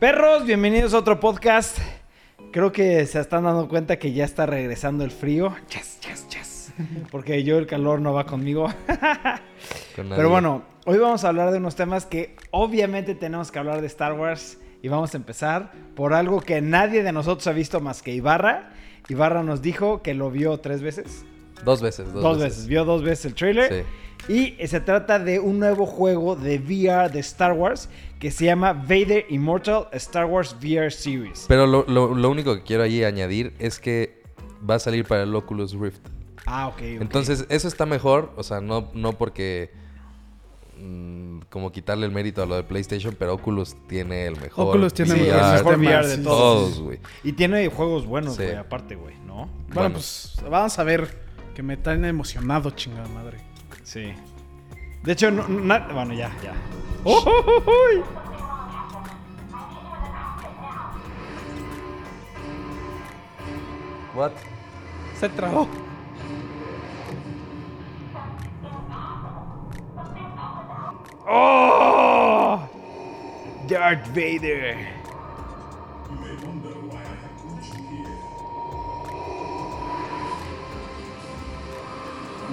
Perros, bienvenidos a otro podcast. Creo que se están dando cuenta que ya está regresando el frío. Yes, yes, yes. Porque yo el calor no va conmigo. Con. Pero bueno, hoy vamos a hablar de unos temas que obviamente tenemos que hablar de Star Wars. Y vamos a empezar por algo que nadie de nosotros ha visto más que Ibarra. Ibarra nos dijo que lo vio tres veces. Dos veces, dos, Dos, veces. Vio dos veces el trailer. Y se trata de un nuevo juego de VR de Star Wars que se llama Vader Immortal Star Wars VR Series. Pero lo, lo- lo único que quiero ahí añadir es que va a salir para el Oculus Rift. Ah, ok. ok. Entonces, eso está mejor. O sea, no, no porque. mm, como quitarle el mérito a lo de PlayStation, pero Oculus tiene el mejor. Oculus tiene Sí, el mejor VR de todos. Güey. Y tiene juegos buenos, Sí. güey, aparte, güey, ¿no? Bueno, Bueno. pues vamos a ver. Que me traen emocionado, chingada madre. Sí. De hecho, no, na- bueno, ya, ya. ¡Uy! What? Se trabó. ¡Oh! Darth Vader.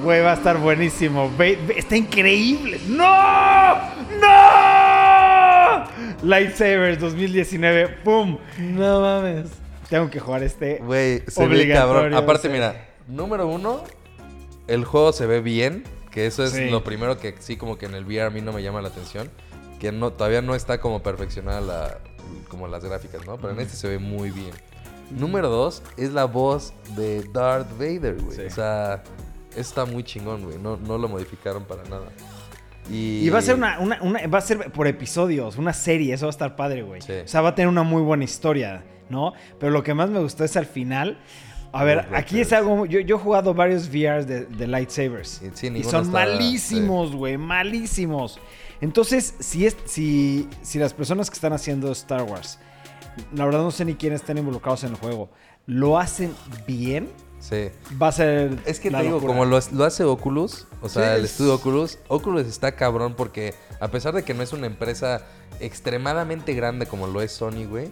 Güey, va a estar buenísimo. Ve- ve- está increíble. ¡No! ¡No! Lightsabers 2019. ¡Pum! No mames. Tengo que jugar este. Güey, se ve Obligatorio, cabrón. Aparte, sí. mira, número uno, el juego se ve bien. Que eso es Sí. lo primero que sí, como que en el VR a mí no me llama la atención. Que no, todavía no está como perfeccionada la, como las gráficas, ¿no? Pero en este se ve muy bien. Número dos es la voz de Darth Vader, güey. Sí. O sea, está muy chingón, güey. No, no lo modificaron para nada. Y, Y va a ser una, una- una- va a ser por episodios, una serie, eso va a estar padre, güey. Sí. O sea, va a tener una muy buena historia, ¿no? Pero lo que más me gustó es al final. A ver, Los aquí es algo. Yo, yo he jugado varios VRs de, de lightsabers. Y sí, y ninguno son está- malísimos, güey, malísimos. Entonces, si, es, si, si las personas que están haciendo Star Wars, la verdad no sé ni quiénes están involucrados en el juego, lo hacen bien, Sí. va a ser. Es que la te digo, locura. como lo, lo hace Oculus, o sea, Sí, el es- estudio Oculus, Oculus está cabrón porque a pesar de que no es una empresa extremadamente grande como lo es Sony, güey,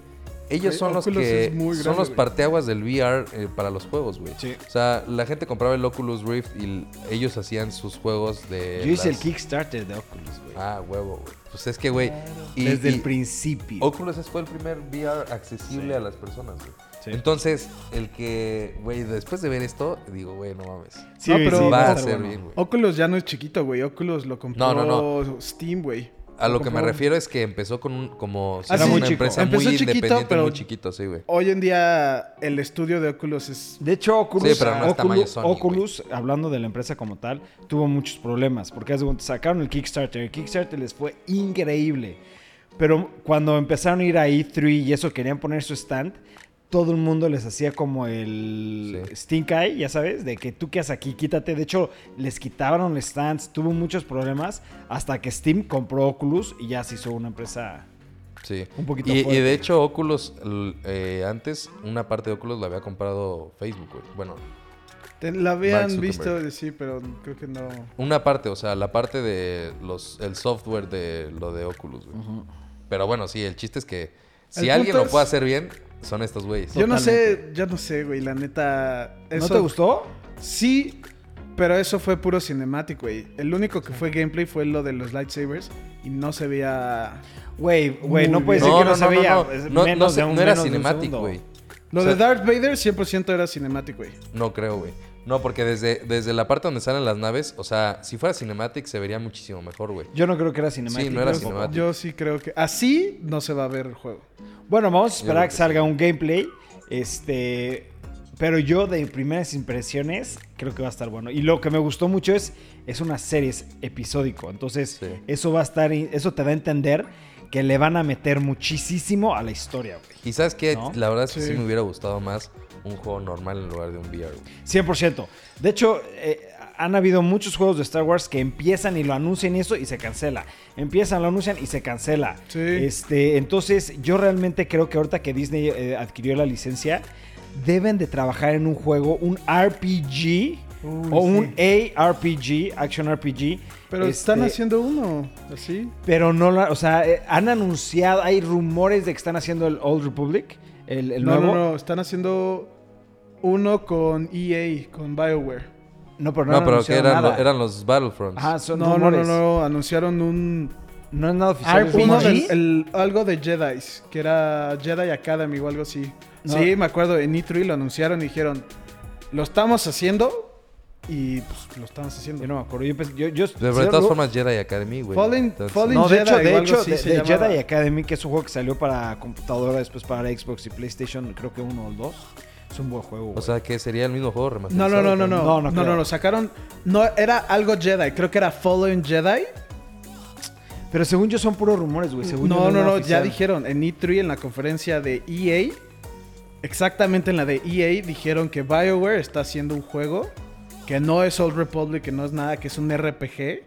ellos son los que son los parteaguas del VR eh, para los juegos, güey. Sí. O sea, la gente compraba el Oculus Rift y ellos hacían sus juegos de Yo hice el Kickstarter de Oculus, güey. Ah, huevo, güey. Pues es que, güey, Desde y el principio. Oculus fue el primer VR accesible a las personas, güey. Sí. Entonces, el que, güey, después de ver esto, digo, güey, no mames. Sí, No, pero sí, va a ser bueno. bien, güey. Oculus ya no es chiquito, güey. Oculus lo compró No, no, Steam, güey. A lo que me refiero es que empezó con un, como si Ah, era sí, una chico. empresa Empezó muy chiquito, independiente, pero- muy chiquito, sí, güey. Hoy en día el estudio de Oculus es... De hecho, Oculus, Sí, pero no es tamaño Oculus, Sony, Oculus, hablando de la empresa como tal, tuvo muchos problemas. Porque sacaron el Kickstarter. El Kickstarter les fue increíble. Pero cuando empezaron a ir a E3 y eso querían poner su stand, todo el mundo les hacía como el Sí. stink eye, ya sabes, de que tú quedas aquí, quítate. De hecho, les quitaron los stands, tuvo muchos problemas hasta que Steam compró Oculus y ya se hizo una empresa. Sí. Un poquito y, y fuerte. de hecho, Oculus, eh, antes, una parte de Oculus la había comprado Facebook, güey. Bueno, la habían visto, sí, pero creo que no... una parte, o sea, la parte de los el software de lo de Oculus, güey. Pero bueno, sí, el chiste es que si El alguien lo es- puede hacer bien, son estos güeyes. Yo no sé, yo no sé, güey, la neta... ¿No te gustó? Sí, pero eso fue puro cinemático, güey. El único que fue gameplay fue lo de los lightsabers y no se veía... Güey, güey, no puedes bien. decir que no, se veía. no, no, menos no se- de un- no era cinemático, güey. Lo O sea- de Darth Vader 100% era cinemático, güey. No creo, güey. No, porque desde, desde la parte donde salen las naves, o sea, si fuera cinematic se vería muchísimo mejor, güey. Yo no creo que era cinemático. Sí, no era tampoco. cinemático. Yo sí creo que así no se va a ver el juego. Bueno, vamos a Yo esperar a que que salga sí. un gameplay. Este. Pero yo, de primeras impresiones, creo que va a estar bueno. Y lo que me gustó mucho es. Es una serie es episódico. Entonces, Sí. eso va a estar. Eso te da a entender que le van a meter muchísimo a la historia, güey. Y sabes que ¿No? la verdad es que sí. Sí. me hubiera gustado más un juego normal en lugar de un VR, güey. 100%. De hecho, eh, han habido muchos juegos de Star Wars que empiezan y lo anuncian y eso y se cancela. Empiezan, lo anuncian y se cancela. Sí. Este, entonces, yo realmente creo que ahorita que Disney eh, adquirió la licencia, deben de trabajar en un juego, un RPG Uy, o un sí. ARPG, Action RPG. Pero este, están haciendo uno, así. Pero no, la- o sea, eh, han anunciado, hay rumores de que están haciendo el Old Republic, el, el No, nuevo. no, no, están haciendo uno con EA, con BioWare. No, pero no, No, han pero que eran, lo- nada. eran los Battlefronts. Ajá, son No, no, no, no, anunciaron un No es nada oficial. RPG. es uno rumores. del, el- algo de Jedi, que era Jedi Academy o algo así. No. Sí, me acuerdo, en E3 lo anunciaron y dijeron, lo estamos haciendo y pues lo estamos haciendo. Yo no me acuerdo. Yo, pensé- yo, yo- Pero de sí, todas lo- formas, Jedi Academy, güey. Fallen- No, de Jedi hecho, de, hecho así de, de. Jedi Academy, que es un juego que salió para computadora, después para Xbox y PlayStation, creo que uno o dos. Es un buen juego. O sea, que sería el mismo juego No, remasterizado. no, no, no, no, No, no, no no, no, sacaron, no, era algo Jedi, creo que era Fallen Jedi. Pero según yo son puros rumores, güey. según yo No, es no, nada no, ya dijeron en E3 en la conferencia de EA, exactamente en la de EA dijeron que BioWare está haciendo un juego que no es Old Republic, que no es nada, que es un RPG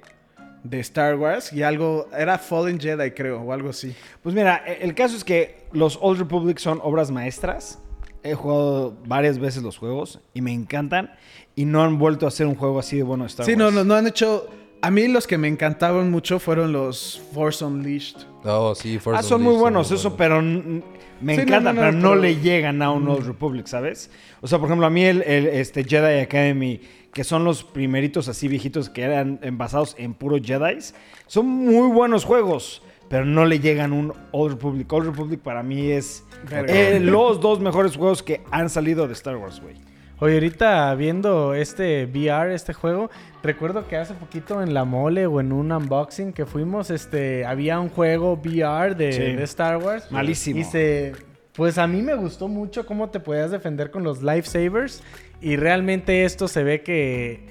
de Star Wars y algo, era Fallen Jedi creo, o algo así. Pues mira, e- el caso es que los Old Republic son obras maestras. He jugado varias veces los juegos y me encantan. Y no han vuelto a hacer un juego así de bueno de Star Sí, Wars. no, no, no han hecho... A mí los que me encantaban mucho fueron los Force Unleashed. Oh, sí, Force Ah, son muy Unleashed buenos, muy eso, buenos. pero me Sí, encantan, no, no, pero no pero- le llegan a un Old Republic, ¿sabes? O sea, por ejemplo, a mí el, el, este Jedi Academy, que son los primeritos así viejitos que eran basados en puros Jedis, son muy buenos juegos, pero no le llegan un Old Republic. Old Republic para mí es eh, los dos mejores juegos que han salido de Star Wars, güey. Oye, ahorita viendo este VR, este juego, recuerdo que hace poquito en la mole o en un unboxing que fuimos, este, había un juego VR de, Sí. de Star Wars. Malísimo. Y se, pues a mí me gustó mucho cómo te podías defender con los lifesavers. Y realmente esto se ve que,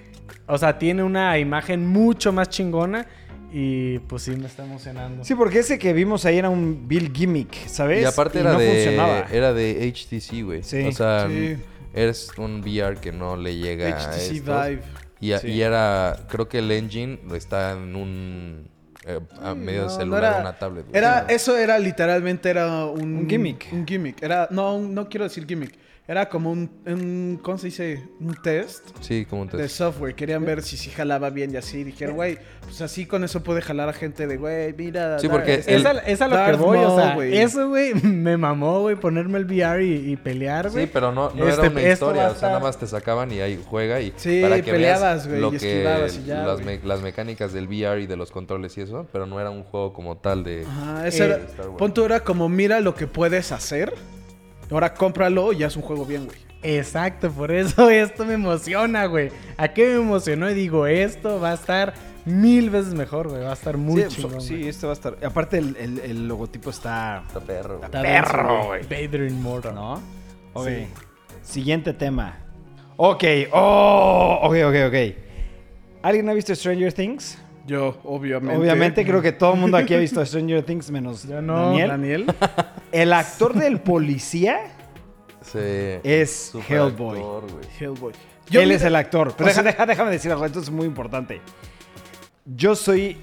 o sea, tiene una imagen mucho más chingona. Y pues sí, me está emocionando. Sí, porque ese que vimos ahí era un Bill Gimmick, ¿sabes? Y aparte Y era, no de, funcionaba. era de HTC, güey. Sí. O sea, Sí. es un VR que no le llega a HTC estos. Vive. Y, a- Sí. y era, creo que el engine está en un eh, a medio no, no celular, era- una tablet. güey. Era, Sí. eso era literalmente era un, Un gimmick. Un gimmick. Era, no, no quiero decir gimmick. Era como un, un ¿cómo se dice? Un test Sí, como un de test. software. Querían ver si sí jalaba bien y así. Dijeron, güey, pues así con eso puede jalar a gente de, güey, mira. Sí, Dar- porque este- el- Es a, es a lo que voy, o sea, güey. eso, güey, me mamó, güey, ponerme el VR y, y pelear, güey. Sí, pero no, no Este, era una esto va historia, o sea, nada más te sacaban y ahí juega y Sí, para que peleabas, güey, y esquivabas y ya, las, me- las mecánicas del VR y de los controles y eso, pero no era un juego como tal de Ajá, ese Eh, era, Star Wars. punto era como, mira lo que puedes hacer. Ahora cómpralo y ya es un juego bien, güey. Exacto, por eso esto me emociona, güey. ¿A qué me emocionó? Y digo, esto va a estar mil veces mejor, güey. Va a estar muy sí, chingón. sí, güey. este va a estar. Aparte, el, el- el logotipo está. Está perro. güey. Está perro, güey. Vader Immortal. ¿No? Ok. Sí. Siguiente tema. Ok. Oh, ok, ok, ok. ¿Alguien ha visto Stranger Things? Yo, obviamente. Obviamente, creo que todo el mundo aquí ha visto Stranger Things menos Yo no, Daniel. Daniel. El actor del policía Sí. es Hellboy. actor. Hellboy. Él mira- es el actor. Pero deja- sea- deja- déjame decir algo, esto es muy importante. Yo soy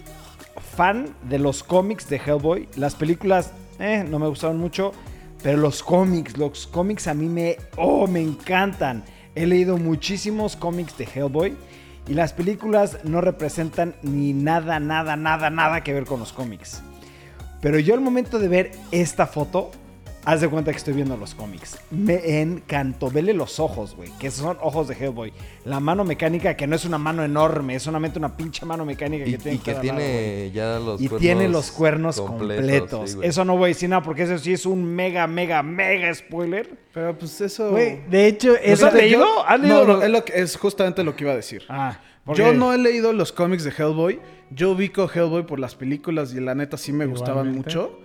fan de los cómics de Hellboy. Las películas, eh, no me gustaron mucho. Pero los cómics, los cómics a mí me, oh, me encantan. He leído muchísimos cómics de Hellboy. Y las películas no representan ni nada, nada, nada, nada que ver con los cómics. Pero yo al momento de ver esta foto, haz de cuenta que estoy viendo los cómics. Me encantó. Vele los ojos, güey. Que son ojos de Hellboy. La mano mecánica, que no es una mano enorme, es solamente una pinche mano mecánica que Y, tiene y que lado, tiene ya los Y cuernos tiene los cuernos completos. sí, eso no voy a decir nada porque eso sí es un mega, mega, mega spoiler. Pero pues eso. Güey, de hecho, ¿Los eso has te- leído? ¿Has no, leído no, lo- es, lo que- es justamente lo que iba a decir. Ah, Yo no he leído los cómics de Hellboy. Yo ubico Hellboy por las películas y la neta sí me gustaban Igualmente. mucho.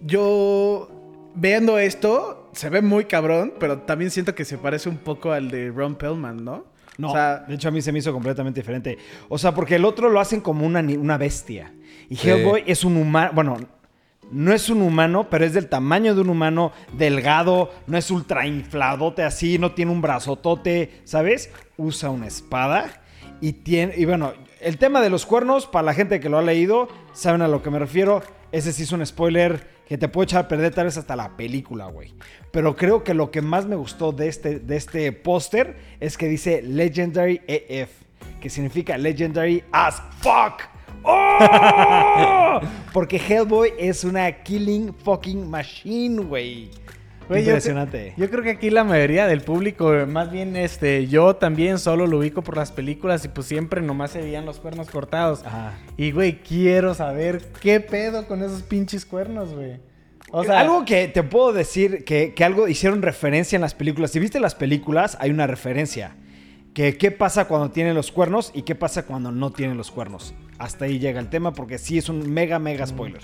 Yo viendo esto se ve muy cabrón, pero también siento que se parece un poco al de Ron Pellman, ¿no? No, O sea, de hecho a mí se me hizo completamente diferente. O sea, porque el otro lo hacen como una, una bestia. Y Sí. Hellboy es un humano, bueno, no es un humano, pero es del tamaño de un humano, delgado, no es ultra infladote así, no tiene un brazotote, ¿sabes? Usa una espada y tiene, y bueno, el tema de los cuernos, para la gente que lo ha leído, saben a lo que me refiero. Ese sí es un spoiler que te puede echar a perder tal vez hasta la película, güey. Pero creo que lo que más me gustó de este, de este póster es que dice Legendary EF, que significa Legendary as fuck. ¡Oh! Porque Hellboy es una killing fucking machine, güey. Güey, yo Impresionante. Yo, creo que aquí la mayoría del público, más bien este, yo también solo lo ubico por las películas y pues siempre nomás se veían los cuernos cortados. Ajá. Y güey, quiero saber qué pedo con esos pinches cuernos, güey. O sea, algo que te puedo decir que, que algo hicieron referencia en las películas. Si viste las películas, hay una referencia. Que qué pasa cuando tienen los cuernos y qué pasa cuando no tienen los cuernos. Hasta ahí llega el tema porque sí es un mega, mega spoiler.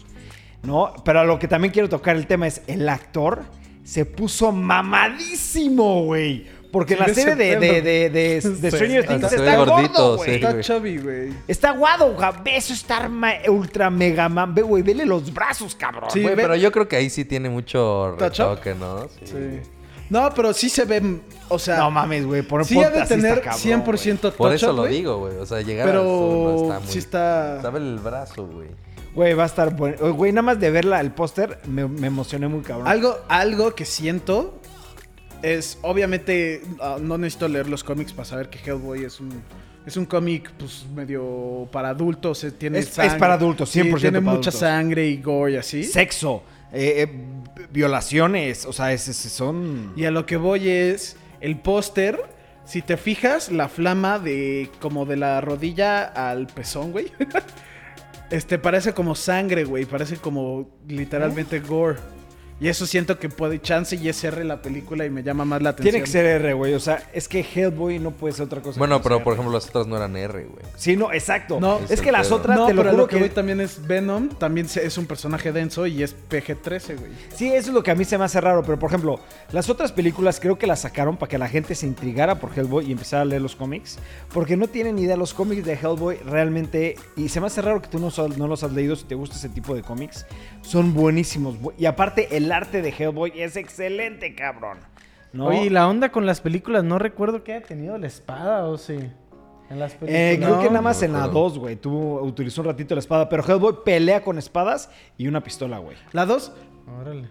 ¿No? Pero a lo que también quiero tocar el tema es el actor se puso mamadísimo, güey. Porque en la Sí, serie de, de, de, de- de Sí. Stranger Things está gordo, gordito, güey. sí. Está chubby, güey. Está guado, güey. Ve eso ma- ultra mega man. Ve, güey, vele los brazos, cabrón. Sí, Güey, pero yo creo que ahí sí tiene mucho retoque, ¿no? Sí. Sí. No, pero sí se ve, o sea, No mames, güey. Por sí ha de está tener cabrón, 100% touch Por eso up, lo digo, güey. O sea, llegar a eso Pero no está muy... sí está... Sabe el brazo, güey. Güey, va a estar bueno. Oye, Güey, nada más de verla, el póster, me, me emocioné muy cabrón. Algo, algo que siento es, obviamente, ah, no necesito leer los cómics para saber que Hellboy es un... Es un cómic, pues, medio para adultos. eh, Tiene Es- para adultos, Sí, 100% Tiene para mucha adultos. sangre y gore y así. Sexo, eh, eh, violaciones, o sea, es- es- son... Y a lo que voy es el póster. Si te fijas, la flama de como de la rodilla al pezón, güey. este parece como sangre, güey. Parece como literalmente gore. Y eso siento que puede chance y es R la película y me llama más la atención. Tiene que ser R, güey. O sea, es que Hellboy no puede ser otra cosa. Bueno, que no pero sea por R. ejemplo las otras no eran R, güey. Sí, no, exacto. No. es Es que las otras, No, te lo pero juro lo que, que... voy también es Venom. También es un personaje denso y es PG-13, güey. Sí, eso es lo que a mí se me hace raro. Pero, por ejemplo, las otras películas creo que las sacaron para que la gente se intrigara por Hellboy y empezara a leer los cómics. Porque no tienen ni idea. Los cómics de Hellboy realmente... Y se me hace raro que tú no, no los has leído si te gusta ese tipo de cómics. Son buenísimos. Bu- Y aparte, el arte de Hellboy es excelente, cabrón. ¿No? Oye, y la onda con las películas, no recuerdo que haya tenido la espada, ¿o sí? En las películas. Eh, creo que nada más no en la recuerdo. 2, güey. Tuvo, utilizó un ratito la espada. Pero Hellboy pelea con espadas y una pistola, güey. La 2. Órale.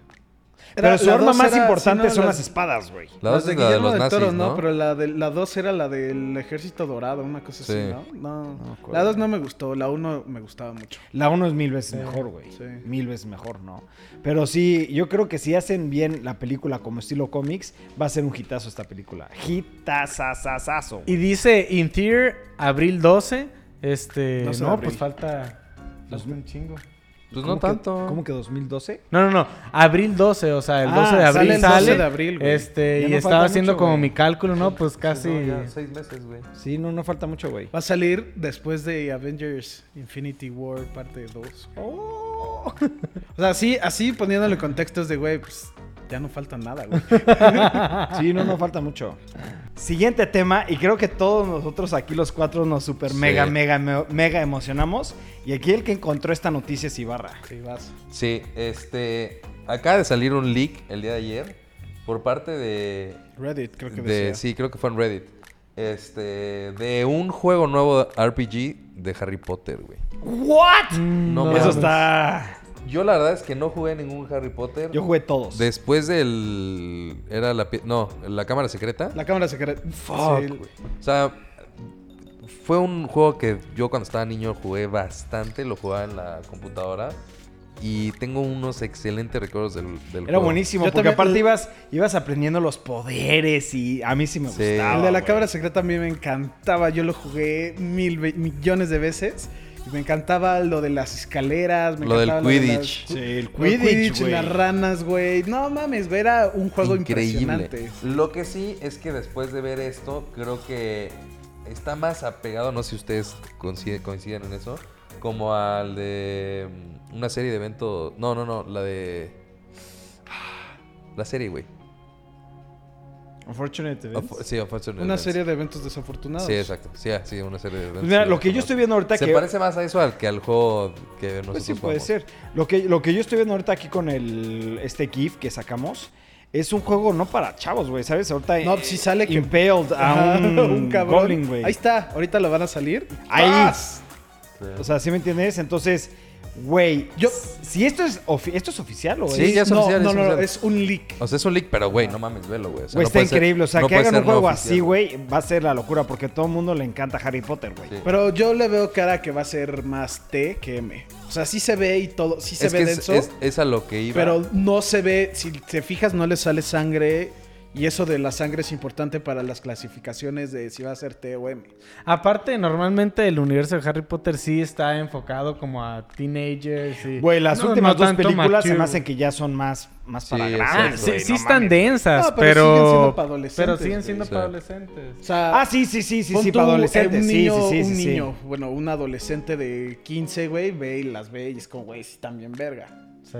Pero su la arma más era- importante no, son las- las espadas, güey. La las dos de es la de Guillermo los del nazis, Toro, ¿no? no, pero la de la 2 era la del Ejército Dorado, una cosa Sí. así, ¿no? No. acuerdo. la 2 no me gustó, la 1 me gustaba mucho. La 1 es mil veces mejor, güey. sí. Mil veces mejor, ¿no? Pero sí, yo creo que si hacen bien la película como estilo cómics, va a ser un hitazo esta película. Hitazazazazo. Y dice Interior, abril 12. Este. 12 de no, pues falta. Falta un chingo. Pues ¿Cómo no que- tanto. ¿Cómo que 2012? No, no, no. Abril 12, o sea, el Ah, 12 de abril sale el sale. 12 de abril, güey. Este, Ya y no estaba haciendo mucho, como güey. mi cálculo, ¿no? Pues casi. No, ya, seis meses, güey. Sí, no, no falta mucho, güey. Va a salir después de Avengers Infinity War parte 2. O sea, así, así poniéndole en contextos de, güey, pues ya no falta nada, güey. Sí, no, no falta mucho. Siguiente tema, y creo que todos nosotros aquí los cuatro nos super Sí. mega, mega, me- mega emocionamos. Y aquí el que encontró esta noticia es Ibarra. Sí, vas. Sí, este. Acaba de salir un leak el día de ayer por parte de. Reddit, creo que de decía. sí, creo que fue en Reddit. Este. De un juego nuevo RPG de Harry Potter, güey. ¿What? No, No, Eso está... Yo la verdad es que no jugué ningún Harry Potter. Yo jugué todos. Después del. Era la. pi- No, la cámara secreta. La cámara secreta. Fuck, Sí, güey. O sea, fue un juego que yo cuando estaba niño jugué bastante, lo jugaba en la computadora y tengo unos excelentes recuerdos del, del Era juego. buenísimo, Yo porque también- aparte ibas, ibas aprendiendo los poderes y a mí sí me Sí. gustaba. El de la güey. cámara secreta a mí me encantaba. Yo lo jugué mil ve- millones de veces. Y me encantaba lo de las escaleras. Me Lo del encantaba de las- Quidditch. Sí, el Lo Quidditch, Quidditch las ranas, güey. No mames, güey, era un juego Increíble. impresionante. Lo que sí es que después de ver esto, creo que está más apegado, no sé si ustedes coinciden, coinciden en eso, como al de mm, una serie de eventos. No, no, no, la de. La serie, güey. Unfortunate Events. Of- Sí, Unfortunate Una Events. serie de eventos desafortunados. Sí, exacto. Sí, ah, sí, una serie de eventos. Pues mira, sí, lo que yo estoy viendo ahorita Se que... parece más a eso al que al juego que nosotros Pues sí, puede jugamos. ser. Lo que, lo que yo estoy viendo ahorita aquí con el este GIF que sacamos es un juego no para chavos, güey, ¿sabes? Ahorita No, si sale que- Impaled a Ajá, un, cabrón. Goblin, güey. Ahí está, ahorita lo van a salir. Ahí. O sea, ¿sí me entiendes? Entonces, Güey, Yo- si esto es, ofi- esto es oficial o Sí, es... ya es no, oficial, no, es no, no, es un leak. O sea, es un leak, pero güey, no mames, velo, güey. O sea, Güey, no está ser- increíble. O sea, que hagan un juego así, güey, va a ser la locura porque todo el mundo le encanta Harry Potter, güey. Sí. Pero yo le veo cara que va a ser más T que M. O sea, sí se ve y todo, sí se Es ve que denso. es- es a lo que iba. Pero no se ve, si te fijas, no le sale sangre. Y eso de la sangre es importante para las clasificaciones de si va a ser T o M. Aparte, normalmente el universo de Harry Potter sí está enfocado como a teenagers y... Güey, las No, últimas no dos películas se me hacen que ya son más, más Sí, para grandes, sí, güey, sí no están mames. densas, No, pero pero... siguen siendo para adolescentes, Pero siguen siendo para adolescentes. O sea, Ah, sí, sí, sí, sí, sí, para eh, adolescentes. Un sí, niño, sí, sí, un sí, niño, bueno, un adolescente de 15, güey, ve y las ve y es como, güey, sí, bien verga. Sí.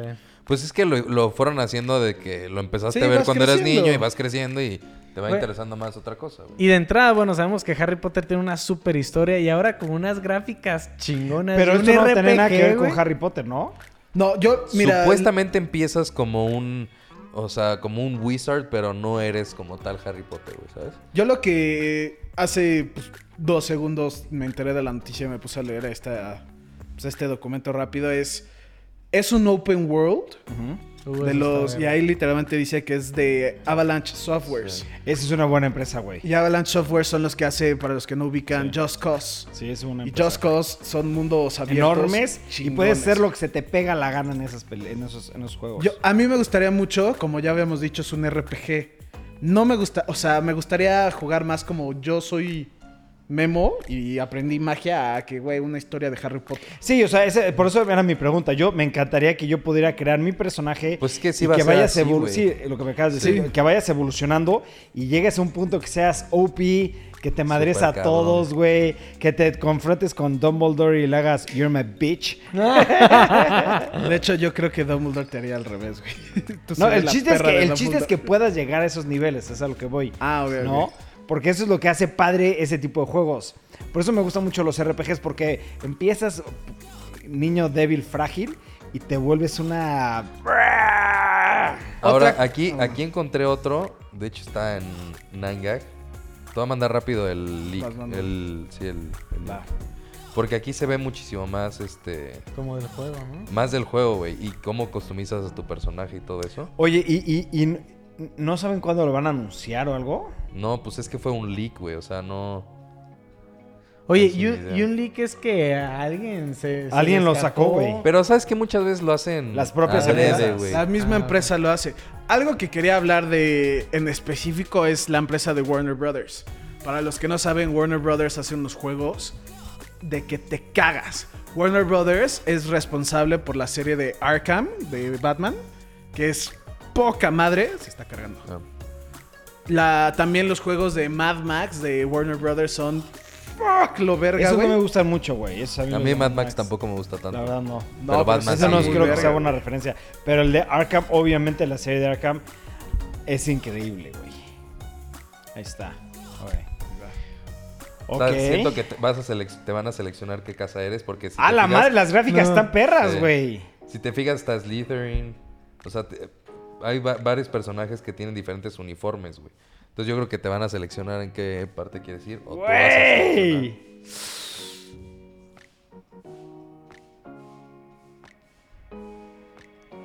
Pues es que lo, lo fueron haciendo de que lo empezaste Sí, a ver cuando eras niño y vas creciendo y te va interesando más otra cosa, güey. Y de entrada, bueno, sabemos que Harry Potter tiene una super historia y ahora con unas gráficas chingonas. Pero esto no tiene nada que ver güey. con Harry Potter, ¿no? No, yo, mira. Supuestamente empiezas como un... O sea, como un wizard, pero no eres como tal Harry Potter, güey, ¿sabes? Yo lo que hace pues, dos segundos me enteré de la noticia y me puse a leer esta, pues, este documento rápido es... Es un open world Uh, de los... Y ahí literalmente dice que es de Avalanche Softwares. Esa es una buena empresa, güey. Y Avalanche Software son los que hace, para los que no ubican, Just Cause. Sí, es una Y empresa. Just Cause son mundos abiertos. enormes y puedes ser lo que se te pega la gana en, esas en, esos, en esos juegos. Yo, a mí me gustaría mucho, como ya habíamos dicho, es un RPG. No me gusta, o sea, me gustaría jugar más como yo soy Memo y aprendí magia a que, güey, una historia de Harry Potter. Sí, o sea, ese- por eso era mi pregunta. Yo me encantaría que yo pudiera crear mi personaje. Pues es que sí y va a ser vayas así. Sí, lo que me acabas de decir. Sí. Que vayas evolucionando y llegues a un punto que seas OP, que te madres a cabrón. todos, güey. Que te confrontes con Dumbledore y le hagas You're my bitch. De hecho, yo creo que Dumbledore te haría al revés, güey. Tú No, el chiste, es que, el chiste es que puedas llegar a esos niveles, es a lo que voy. Ah, ok. ¿No? Porque eso es lo que hace padre ese tipo de juegos. Por eso me gustan mucho los RPGs, porque empiezas niño débil, frágil, y te vuelves una... Ahora, aquí, aquí encontré otro. De hecho, está en Nangag. Te voy a mandar rápido el manda. El, sí, el, el- Va. Porque aquí se ve muchísimo más, este... Como del juego, ¿no? Más del juego, güey. Y cómo customizas a tu personaje y todo eso. Oye, ¿y, y, y n- no saben cuándo lo van a anunciar o algo? No, pues es que fue un leak, güey. O sea, no... Oye, No, y, un- idea. y un leak es que alguien se. se Alguien lo sacó, güey. Pero sabes que muchas veces lo hacen... Las propias empresas. güey. La misma Ah, empresa lo hace. Algo que quería hablar de en específico es la empresa de Warner Brothers. Para los que no saben, Warner Brothers hace unos juegos de que te cagas. Warner Brothers es responsable por la serie de Arkham de Batman, que es poca madre. Se está cargando. Ah. La, también los juegos de Mad Max de Warner Brothers son fuck lo verga, Eso no me gustan mucho, güey. A mí Mad Max tampoco me gusta tanto. La verdad no. No, pero Batman Eso no sí, creo que sea buena referencia. Pero el de Arkham, obviamente la serie de Arkham es increíble, güey. Ahí está. Ok. O sea, Ok. siento que te, vas a te van a seleccionar qué casa eres porque si A te la fijas- madre, las gráficas No. están perras, güey. Si te fijas, está Slytherin. O sea, te- hay va- varios personajes que tienen diferentes uniformes, güey. Entonces yo creo que te van a seleccionar en qué parte quieres ir. O tú vas a seleccionar. Güey.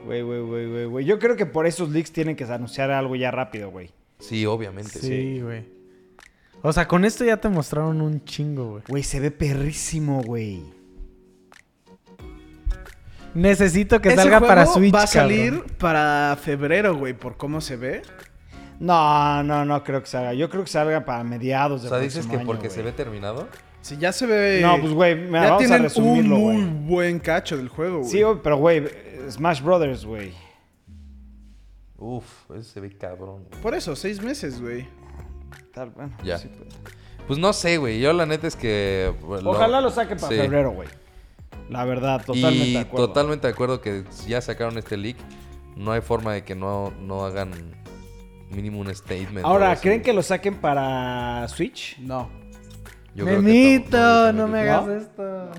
Güey, güey, güey, güey, güey. Yo creo que por esos leaks tienen que anunciar algo ya rápido, güey. Sí, obviamente. Sí. Sí, güey. O sea, con esto ya te mostraron un chingo, güey. Güey, se ve perrísimo, güey. Necesito que salga para Switch. Va a salir cabrón. para febrero, güey, por cómo se ve. No, no, no creo que salga. Yo creo que salga para mediados O de sea, dices que porque se ve terminado. Si ya se ve. No, pues, güey, mira, ya vamos a tienen un muy güey. buen cacho del juego, güey. Sí, güey, pero güey, Smash Brothers, güey. Uf, ese se ve cabrón. güey. Por eso, seis meses, güey. Tal, bueno, Ya. sí, pues. Pues no sé, güey. Yo la neta es que... bueno, Ojalá lo saque para Sí. febrero, güey. La verdad, totalmente y de acuerdo. totalmente de acuerdo que ya sacaron este leak. No hay forma de que no, no hagan mínimo un statement. Ahora, ¿creen que lo saquen para Switch? No. Yo creo que no me hagas ¿No? esto.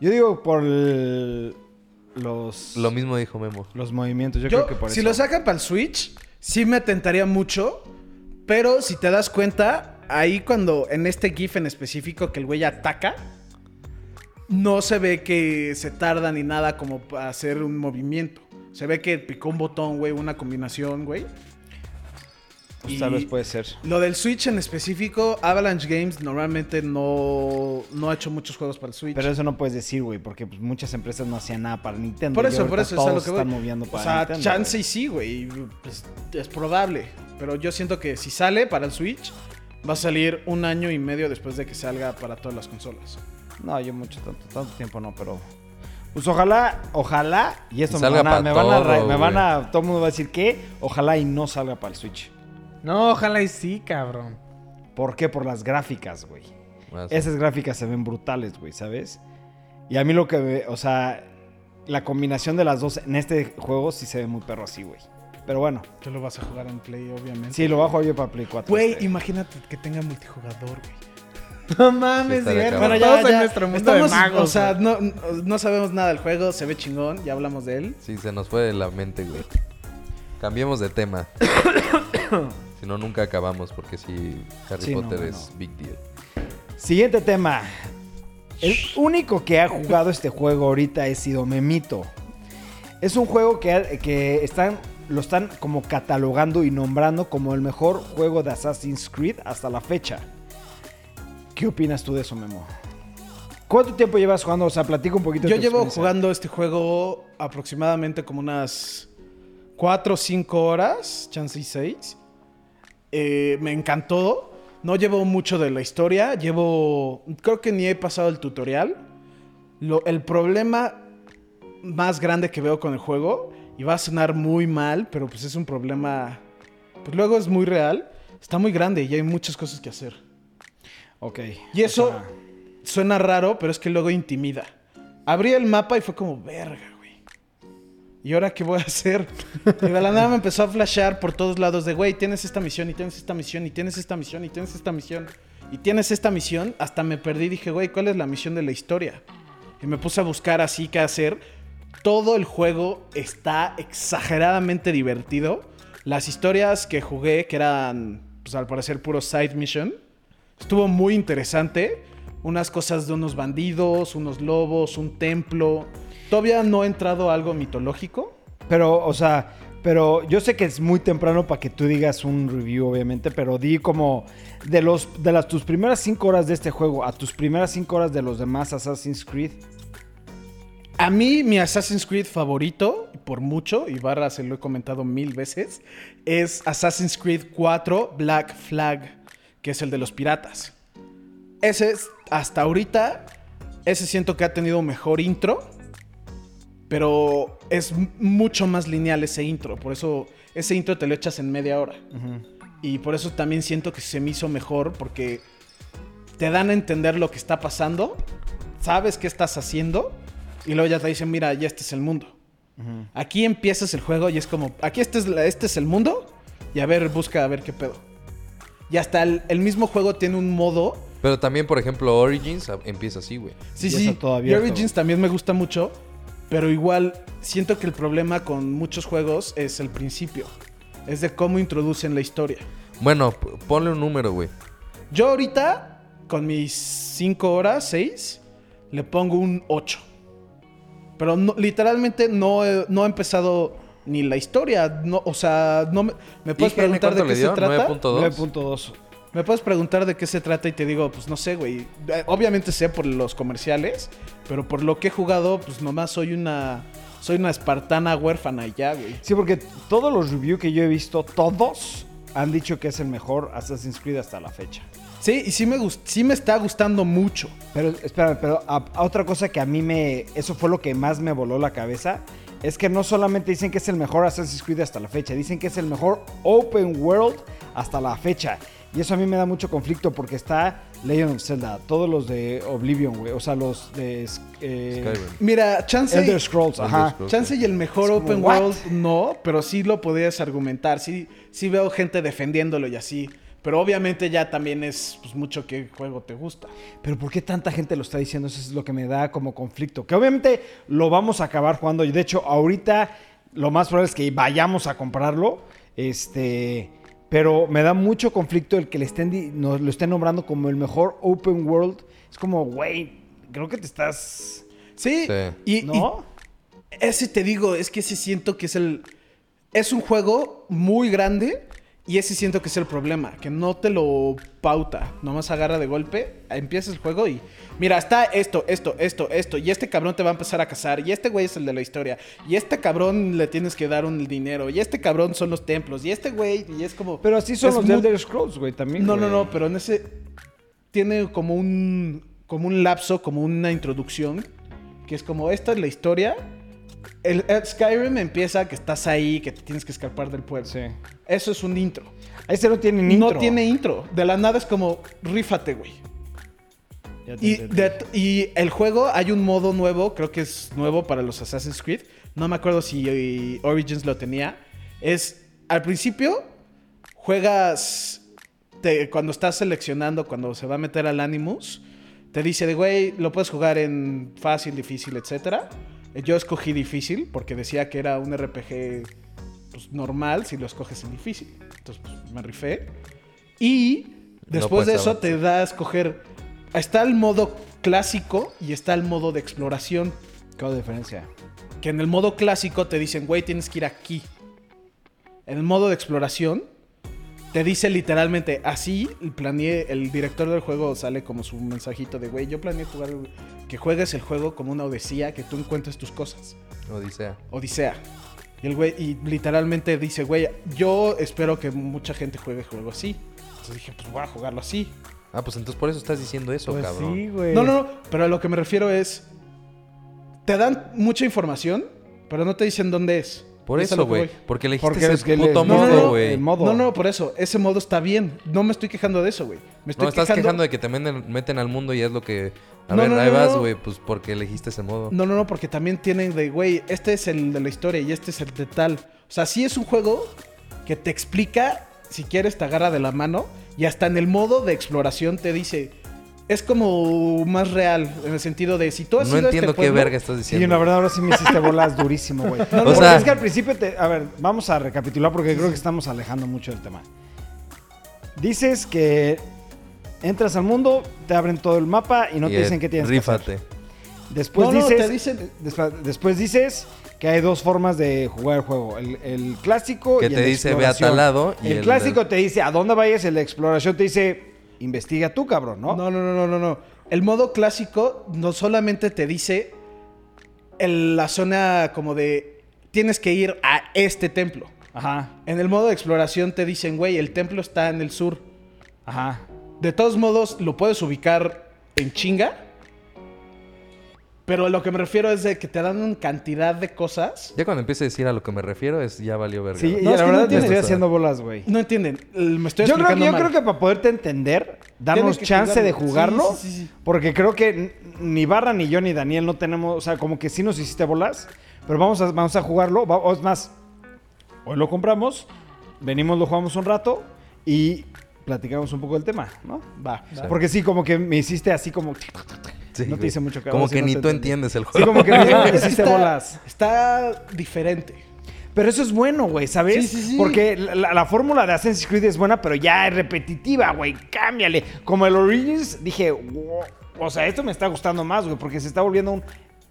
Yo digo por el- los. Lo mismo dijo Memo. los movimientos. Yo, Yo, creo que por si eso. lo sacan para el Switch, sí me tentaría mucho. Pero si te das cuenta, ahí cuando en este GIF en específico que el güey ataca, no se ve que se tarda ni nada como para hacer un movimiento. Se ve que picó un botón, güey, una combinación, güey. Pues tal vez puede ser. Lo del Switch en específico, Avalanche Games normalmente no, no ha hecho muchos juegos para el Switch. Pero eso no puedes decir, güey, porque pues, muchas empresas no hacían nada para Nintendo. por eso, por eso es a lo todos que voy. están moviendo para o sea, Nintendo, chance y sí, güey. pues, es probable. Pero yo siento que si sale para el Switch, va a salir un año y medio después de que salga para todas las consolas. No, yo mucho, tanto, tanto tiempo no, pero... Pues ojalá, ojalá, y esto me salga van a, pa' me van a, ra- todo, me van a, todo el mundo va a decir que, ojalá y no salga para el Switch. No, ojalá y sí, cabrón. ¿Por qué? Por las gráficas, güey. Más- Esas gráficas se ven brutales, güey, ¿sabes? Y a mí lo que, me- o sea, la combinación de las dos en este juego sí se ve muy perro así, güey. Pero bueno, Tú lo vas a jugar en Play, obviamente. sí, lo bajo yo para Play 4. Güey, este. imagínate que tenga multijugador, güey. No mames, estaría cierto. Bueno, ya, Todos en ya. nuestro mundo Estamos, de magos. o sea, no, no sabemos nada del juego, se ve chingón, ya hablamos de él. Sí, se nos fue de la mente, güey. Cambiemos de tema. si no, nunca acabamos porque sí, Harry Sí, Potter no. es big deal. Siguiente tema. El único que ha jugado este juego ahorita he sido Memito. Es un juego que, que están, lo están como catalogando y nombrando como el mejor juego de Assassin's Creed hasta la fecha. ¿Qué opinas tú de eso, Memo? ¿Cuánto tiempo llevas jugando? O sea, platica un poquito. de Yo tu llevo jugando este juego aproximadamente como unas 4 o 5 horas, chance y 6. me encantó. No llevo mucho de la historia. Llevo. Creo que ni he pasado el tutorial. Lo- el problema más grande que veo con el juego, y va a sonar muy mal, pero pues es un problema. Pues luego es muy real. Está muy grande y hay muchas cosas que hacer. Ok. Y eso sea, suena raro, pero es que luego intimida. Abrí el mapa y fue como, verga, güey. ¿Y ahora qué voy a hacer? Y de la nada me empezó a flashear por todos lados de, güey, tienes esta misión y tienes esta misión y tienes esta misión y tienes esta misión. Y tienes esta misión. Hasta me perdí. Dije, güey, ¿cuál es la misión de la historia? Y me puse a buscar así qué hacer. Todo el juego está exageradamente divertido. Las historias que jugué, que eran, pues al parecer, puro side mission, estuvo muy interesante. Unas cosas de unos bandidos, unos lobos, un templo. Todavía no he entrado algo mitológico. Pero, o sea, pero yo sé que es muy temprano para que tú digas un review, obviamente, pero di como de los de las tus primeras cinco horas de este juego a tus primeras cinco horas de los demás Assassin's Creed. A mí, mi Assassin's Creed favorito, por mucho, y Barra se lo he comentado mil veces, es Assassin's Creed 4 Black Flag, que es el de los piratas. Ese es, hasta ahorita, ese siento que ha tenido mejor intro, pero es mucho más lineal ese intro. Por eso, ese intro te lo echas en media hora. Y por eso también siento que se me hizo mejor, porque te dan a entender lo que está pasando, sabes qué estás haciendo, y luego ya te dicen, mira, ya este es el mundo. Aquí empiezas el juego y es como, aquí este es, la- este es el mundo, y a ver, busca a ver qué pedo. Y hasta el, el mismo juego tiene un modo. Pero también, por ejemplo, Origins empieza así, güey. Sí, Y sí, todo y. Origins también me gusta mucho, pero igual siento que el problema con muchos juegos es el principio. Es de cómo introducen la historia. Bueno, ponle un número, güey. Yo ahorita, con mis 5 horas, 6, le pongo un 8. Pero no- literalmente no he, no he empezado ni la historia. No, o sea, no me, me puedes IGN, preguntar de ¿cuánto qué se trata. 9.2. 9.2. Me puedes preguntar de qué se trata y te digo, pues no sé, güey. Eh, Obviamente sé por los comerciales, pero por lo que he jugado, pues nomás soy una. Soy una espartana huérfana y ya, güey. Sí, porque todos los reviews que yo he visto, todos han dicho que es el mejor Assassin's Creed hasta la fecha. Sí, y sí me, gust- sí me está gustando mucho. Pero espérame, pero a, a otra cosa que a mí me. Eso fue lo que más me voló la cabeza. Es que no solamente dicen que es el mejor Assassin's Creed hasta la fecha, dicen que es el mejor Open World hasta la fecha. Y eso a mí me da mucho conflicto porque está Legend of Zelda, todos los de Oblivion, güey. O sea, los de. eh, Skyrim. Mira, chance. Elder Scrolls, Elder ajá. Scrolls. Chance y el mejor como, open ¿what? world no, pero sí lo podrías argumentar. Sí, sí veo gente defendiéndolo y así. Pero obviamente ya también es pues, mucho qué juego te gusta. Pero ¿por qué tanta gente lo está diciendo? Eso es lo que me da como conflicto. Que obviamente lo vamos a acabar jugando. Y de hecho, ahorita lo más probable es que vayamos a comprarlo. Este. Pero me da mucho conflicto el que le estén, nos lo estén nombrando como el mejor open world. Es como, güey, creo que te estás... Sí, Sí. Y, y ¿No? ese te digo, es que ese siento que es el. Es un juego muy grande y ese siento que es el problema, que no te lo pauta, nomás agarra de golpe, empieza el juego y mira, está esto, esto, esto, esto, y este cabrón te va a empezar a cazar, y este güey es el de la historia, y este cabrón le tienes que dar un dinero, y este cabrón son los templos, y este güey, y es como... Pero así son los muy- de Elder Scrolls, güey, también. No, no, no, pero en ese tiene como un como un lapso, como una introducción, que es como esta es la historia. El, el Skyrim empieza que estás ahí, que te tienes que escapar del pueblo. Sí. Eso es un intro. Este no tiene intro. No tiene intro. De la nada es como rífate, güey. Y, de- y el juego hay un modo nuevo, creo que es nuevo para los Assassin's Creed. No me acuerdo si eh, Origins lo tenía. Es al principio juegas te- cuando estás seleccionando, cuando se va a meter al Animus, te dice de güey, lo puedes jugar en fácil, difícil, etcétera. Eh, Yo escogí difícil porque decía que era un RPG pues, normal si lo escoges en difícil. Entonces pues, me rifé. Y después de eso te da a escoger. Está el modo clásico y está el modo de exploración. ¿Qué diferencia? Que en el modo clásico te dicen, güey, tienes que ir aquí. En el modo de exploración te dice literalmente así. Planeé, el director del juego sale como su mensajito de, güey, yo planeé jugar, que juegues el juego como una odisea, que tú encuentres tus cosas. Odisea. Odisea. Y el güey, y literalmente dice, güey, yo espero que mucha gente juegue el juego así. Entonces dije, pues voy a jugarlo así. Ah, pues entonces por eso estás diciendo eso, Pues cabrón. sí, güey. No, no, no, pero a lo que me refiero es. Te dan mucha información, pero no te dicen dónde es. Por eso, güey. Porque elegiste Porque ese que le- puto no, no, modo, no, güey. modo. No, no, por eso. Ese modo está bien. No me estoy quejando de eso, güey. Me estoy No, estás quejando... quejando de que te meten, meten al mundo y es lo que... A No, ver, no, ahí no, vas, no. güey, pues porque elegiste ese modo. No, no, no, porque también tienen de, güey, este es el de la historia y este es el de tal. O sea, sí es un juego que te explica, si quieres, te agarra de la mano y hasta en el modo de exploración te dice. Es como más real, en el sentido de si tú has No ido a entiendo este qué pueblo- verga estás diciendo. la verdad ahora sí me hiciste bolas durísimo, güey. No, O no, sea- es que al principio te... A ver, vamos a recapitular porque creo que estamos alejando mucho del tema. Dices que entras al mundo, te abren todo el mapa y no Y, te dicen qué tienes rífate. que hacer. Después No, no, dices... te dicen- después, después dices que hay dos formas de jugar el juego. El, el clásico Que y el te de dice, ve a tal lado, y El, el clásico del- te dice a dónde vayas, el de exploración te dice investiga tú, cabrón, ¿no? No, no, no, no, no, no. El modo clásico no solamente te dice en la zona como de tienes que ir a este templo. Ajá, En el modo de exploración te dicen, güey, el templo está en el sur. ajá. De todos modos, lo puedes ubicar en chinga. Pero a lo que me refiero es de que te dan una cantidad de cosas. Ya cuando empiece a decir a lo que me refiero es ya valió verga. Sí, y No, es la que no verdad te entiendes. estoy haciendo bolas, güey. No entienden. Me estoy Yo, creo, que- yo mal. creo que para poderte entender, darnos que chance de jugarlo. Sí, sí, sí, sí. porque creo que ni Barra, ni yo, ni Daniel no tenemos, o sea, como que sí nos hiciste bolas, pero vamos a, vamos a jugarlo, o es más, hoy lo compramos, venimos, lo jugamos un rato y platicamos un poco del tema, ¿no? Va. Porque sí, como que me hiciste así como... Sí, no te hice mucho caso, Como sí, que ni tú entiendes el Sí, juego. como que me hiciste bolas. Está diferente. Pero eso es bueno, güey, ¿sabes? Sí, sí, sí. Porque la, la- la fórmula de Assassin's Creed es buena, pero ya es repetitiva, güey. Cámbiale. Como el Origins, dije, "Wow". o sea, esto me está gustando más, güey, porque se está volviendo un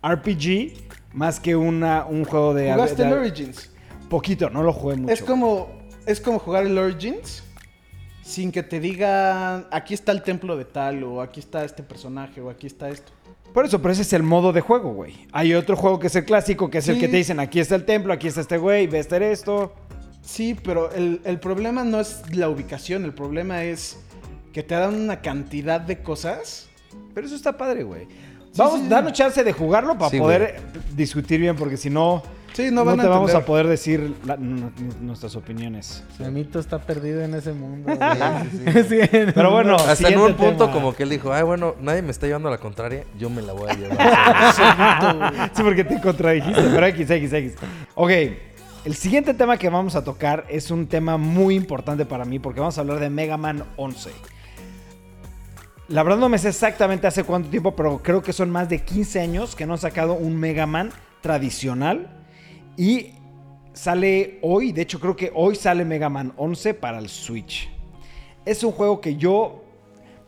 RPG más que una, un juego de... ¿Jugaste de- el Origins? Poquito, no lo jugué mucho. Es como, es como jugar el Origins sin que te digan aquí está el templo de tal o aquí está este personaje o aquí está esto. Por eso, pero ese es el modo de juego, güey. Hay otro juego que es el clásico, que es el que te dicen, aquí está el templo, aquí está este güey, ve a hacer esto. Sí, pero el, el problema no es la ubicación, el problema es que te dan una cantidad de cosas. Pero eso está padre, güey. Vamos, sí, sí. danos chance de jugarlo para Sí, poder discutir bien, porque si no, Sí, no, no van a te vamos a poder decir la- nuestras opiniones. Memito está perdido en ese mundo. güey. Sí, en Pero bueno. Hasta en un punto tema. como que él dijo, ay, bueno, nadie me está llevando a la contraria, yo me la voy a llevar. Sí, porque te contradijiste, pero X, X, X. Ok, el siguiente tema que vamos a tocar es un tema muy importante para mí porque vamos a hablar de Mega Man 11. La verdad no me sé exactamente hace cuánto tiempo, pero creo que son más de 15 años que no han sacado un Mega Man tradicional. Y sale hoy, de hecho creo que hoy sale Mega Man 11 para el Switch. Es un juego que yo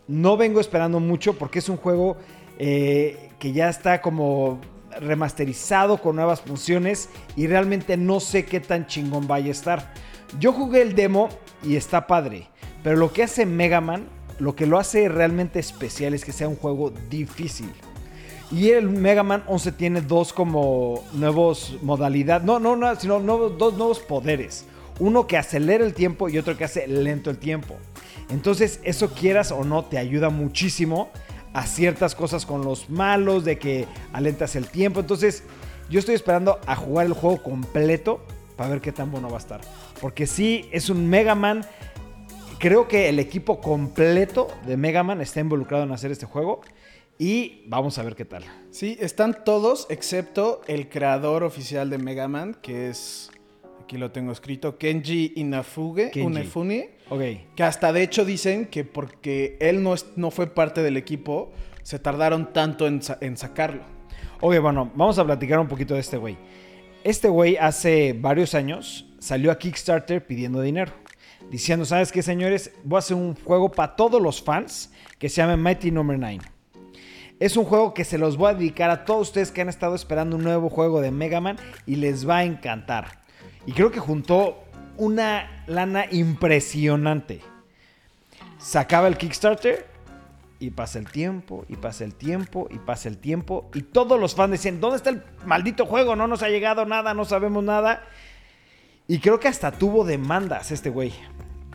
no vengo esperando mucho porque es un juego eh, que ya está como remasterizado con nuevas funciones y realmente no sé qué tan chingón vaya a estar. Yo jugué el demo y está padre, pero lo que hace Mega Man, lo que lo hace realmente especial es que sea un juego difícil. Y el Mega Man 11 tiene dos como nuevos modalidades, no, no, no, sino dos nuevos poderes. Uno que acelera el tiempo y otro que hace lento el tiempo. Entonces, eso quieras o no, te ayuda muchísimo a ciertas cosas con los malos, de que alentas el tiempo. Entonces, yo estoy esperando a jugar el juego completo para ver qué tan bueno va a estar. Porque sí, es un Mega Man. Creo que el equipo completo de Mega Man está involucrado en hacer este juego. Y vamos a ver qué tal. Sí, están todos excepto el creador oficial de Mega Man, que es, aquí lo tengo escrito, Kenji Inafuge, Kenji. Unefune, Ok. que hasta de hecho dicen que porque él no, es- no fue parte del equipo, se tardaron tanto en, en sacarlo. Ok, bueno, vamos a platicar un poquito de este güey. Este güey hace varios años salió a Kickstarter pidiendo dinero. Diciendo, ¿sabes qué, señores? Voy a hacer un juego para todos los fans que se llama Mighty Number 9. Es un juego que se los voy a dedicar a todos ustedes que han estado esperando un nuevo juego de Mega Man y les va a encantar. Y creo que juntó una lana impresionante. Sacaba el Kickstarter y pasa el tiempo, y pasa el tiempo, y pasa el tiempo. Y todos los fans decían, ¿dónde está el maldito juego? No nos ha llegado nada, no sabemos nada. Y creo que hasta tuvo demandas este güey.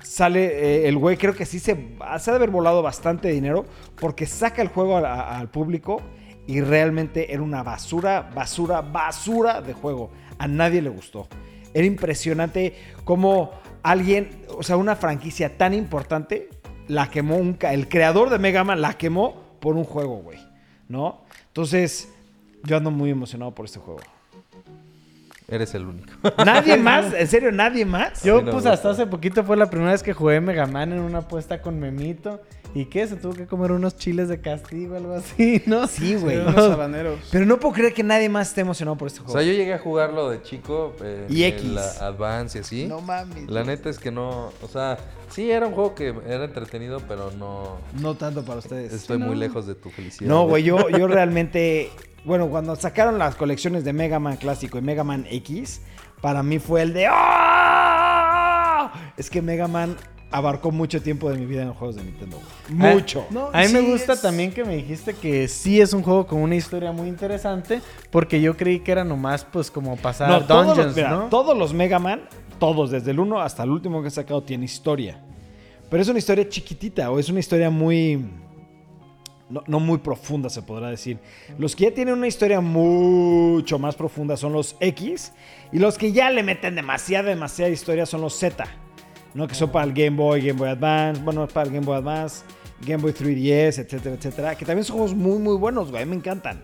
Sale, eh, el güey creo que sí se, ha de haber volado bastante dinero porque saca el juego al público y realmente era una basura, basura, basura de juego. A nadie le gustó. Era impresionante cómo alguien, o sea, una franquicia tan importante, la quemó un el creador de Mega Man la quemó por un juego, güey. ¿No? Entonces, yo ando muy emocionado por este juego. Eres el único. ¿Nadie más? ¿En serio, nadie más? Yo, no, pues, no, hasta no. hace poquito fue la primera vez que jugué Mega Man en una apuesta con Memito. ¿Y qué? Se tuvo que comer unos chiles de castigo, algo así, ¿no? Sí, güey. Unos habaneros. Pero no puedo creer que nadie más esté emocionado por este O juego. sea, yo llegué a jugarlo de chico. eh, Y en X. la Advance y así. No mames. La neta es que no. O sea, sí era un juego que era entretenido, pero no. No tanto para ustedes. Estoy muy lejos de tu felicidad. No, güey, yo, yo realmente. Bueno, cuando sacaron las colecciones de Mega Man clásico y Mega Man X, para mí fue el de. ¡Ah! Es que Mega Man abarcó mucho tiempo de mi vida en los juegos de Nintendo. Ah, Mucho. No, A mí me gusta es- también que me dijiste que sí es un juego con una historia muy interesante, porque yo creí que era nomás pues como pasar No, todos dungeons, los, mira, ¿no? todos los Mega Man, todos, desde el 1 hasta el último que he sacado, tiene historia. Pero es una historia chiquitita o es una historia muy. No, no muy profunda, se podrá decir. Los que ya tienen una historia mucho más profunda son los X. Y los que ya le meten demasiada, demasiada historia son los Z. ¿no? Que son para el Game Boy, Game Boy Advance. Bueno, para el Game Boy Advance, Game Boy 3DS, etcétera, etcétera. Que también son juegos muy, muy buenos, güey. Me encantan.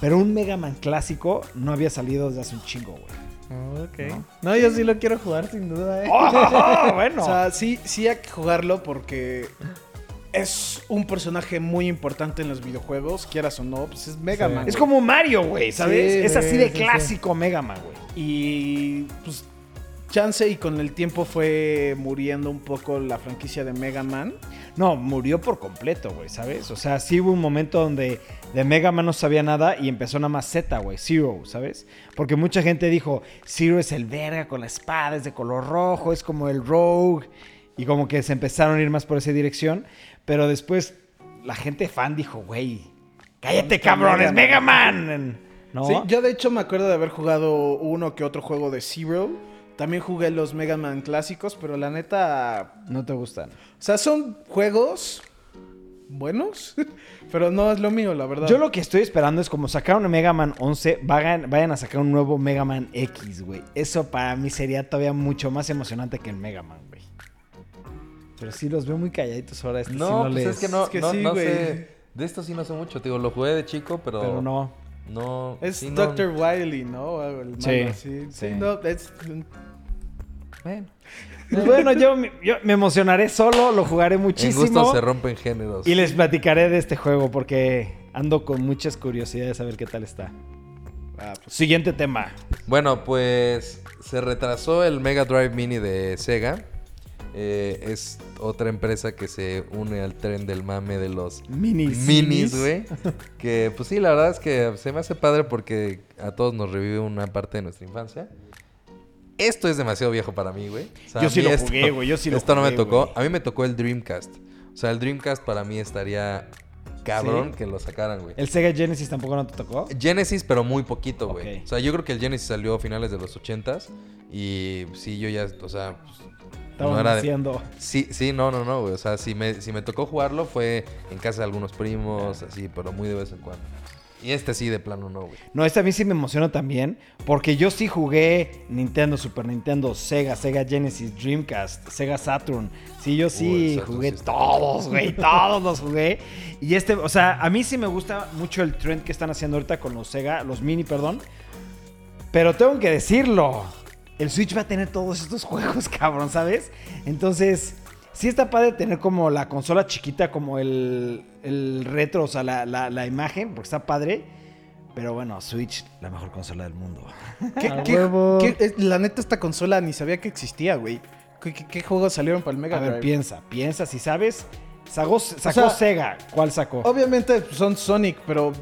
Pero un Mega Man clásico no había salido desde hace un chingo, güey. Ok. No, yo sí lo quiero jugar sin duda, ¿eh? ¡Oh! bueno. O sea, sí, sí hay que jugarlo porque es un personaje muy importante en los videojuegos, quieras o no, pues es Mega Sí. Man. es güey. como Mario, güey, ¿sabes? Sí, es así sí, de sí, clásico Mega Man, güey. Y pues chance y con el tiempo fue muriendo un poco la franquicia de Mega Man. No, murió por completo, güey, ¿sabes? O sea, sí hubo un momento donde de Mega Man no sabía nada y empezó nada más Z, güey, Zero, ¿sabes? Porque mucha gente dijo, Zero es el verga con la espada, es de color rojo, es como el Rogue. Y como que se empezaron a ir más por esa dirección. Pero después la gente fan dijo, güey, cállate cabrón, es Mega Man. ¿No? Sí, yo de hecho me acuerdo de haber jugado uno que otro juego de Zero. También jugué los Mega Man clásicos, pero la neta, No te gustan. o sea, son juegos buenos, pero no es lo mío, la verdad. Yo lo que estoy esperando es como sacaron un Mega Man 11, vayan, vayan a sacar un nuevo Mega Man X, güey. Eso para mí sería todavía mucho más emocionante que el Mega Man, güey. Pero sí los veo muy calladitos ahora. Este sí No, pues les- es que no, es que no, sí, no sé. De esto sí no sé mucho. Te digo, lo jugué de chico, pero. Pero no. No. Es sí, no- Dr. Wily, ¿no? El Sí, malo, sí. sí. Sí, no, es- Bueno. Pues bueno, yo, me- yo me emocionaré solo, lo jugaré En muchísimo. gusto se rompen géneros. Y les platicaré de este juego porque ando con muchas curiosidades a ver qué tal está. Ah, pues, Siguiente tema. Bueno, pues se retrasó el Mega Drive Mini de Sega. Eh, es otra empresa que se une al tren del mame de los Minis. minis, güey. Que pues sí, la verdad es que se me hace padre porque a todos nos revive una parte de nuestra infancia. Esto es demasiado viejo para mí, güey. O sea, Yo sí lo esto- jugué, güey, yo sí lo Esto no me tocó. A mí me tocó el Dreamcast. O sea, el Dreamcast para mí estaría cabrón ¿Sí? que lo sacaran, güey. ¿El Sega Genesis tampoco no te tocó? Genesis, pero muy poquito, güey. O sea, yo creo que el Genesis salió a finales de los 80s. Y sí, yo ya, o sea, pues, Estamos no era de- haciendo. Sí, sí, no, no, no, güey. O sea, si me, si me tocó jugarlo fue en casa de algunos primos, así, pero muy de vez en cuando. Y este sí, de plano no, güey. No, este a mí sí me emocionó también, porque yo sí jugué Nintendo, Super Nintendo, Sega, Sega Genesis, Dreamcast, Sega Saturn. Sí, yo sí jugué sí todos, güey, todos los jugué. Y este, o sea, a mí sí me gusta mucho el trend que están haciendo ahorita con los Sega, los mini, perdón. Pero tengo que decirlo, el Switch va a tener todos estos juegos, cabrón, ¿sabes? Entonces, sí está padre tener como la consola chiquita, como el, el retro, o sea, la, la- la imagen, porque está padre. Pero bueno, Switch, la mejor consola del mundo. ¿Qué- qué- la neta, esta consola ni sabía que existía, güey. ¿Qué, qué- qué juegos salieron para el Mega A ver, Drive? piensa, piensa, si sabes. Sacó, sacó sea, Sega, ¿cuál sacó? Obviamente pues, son Sonic, pero.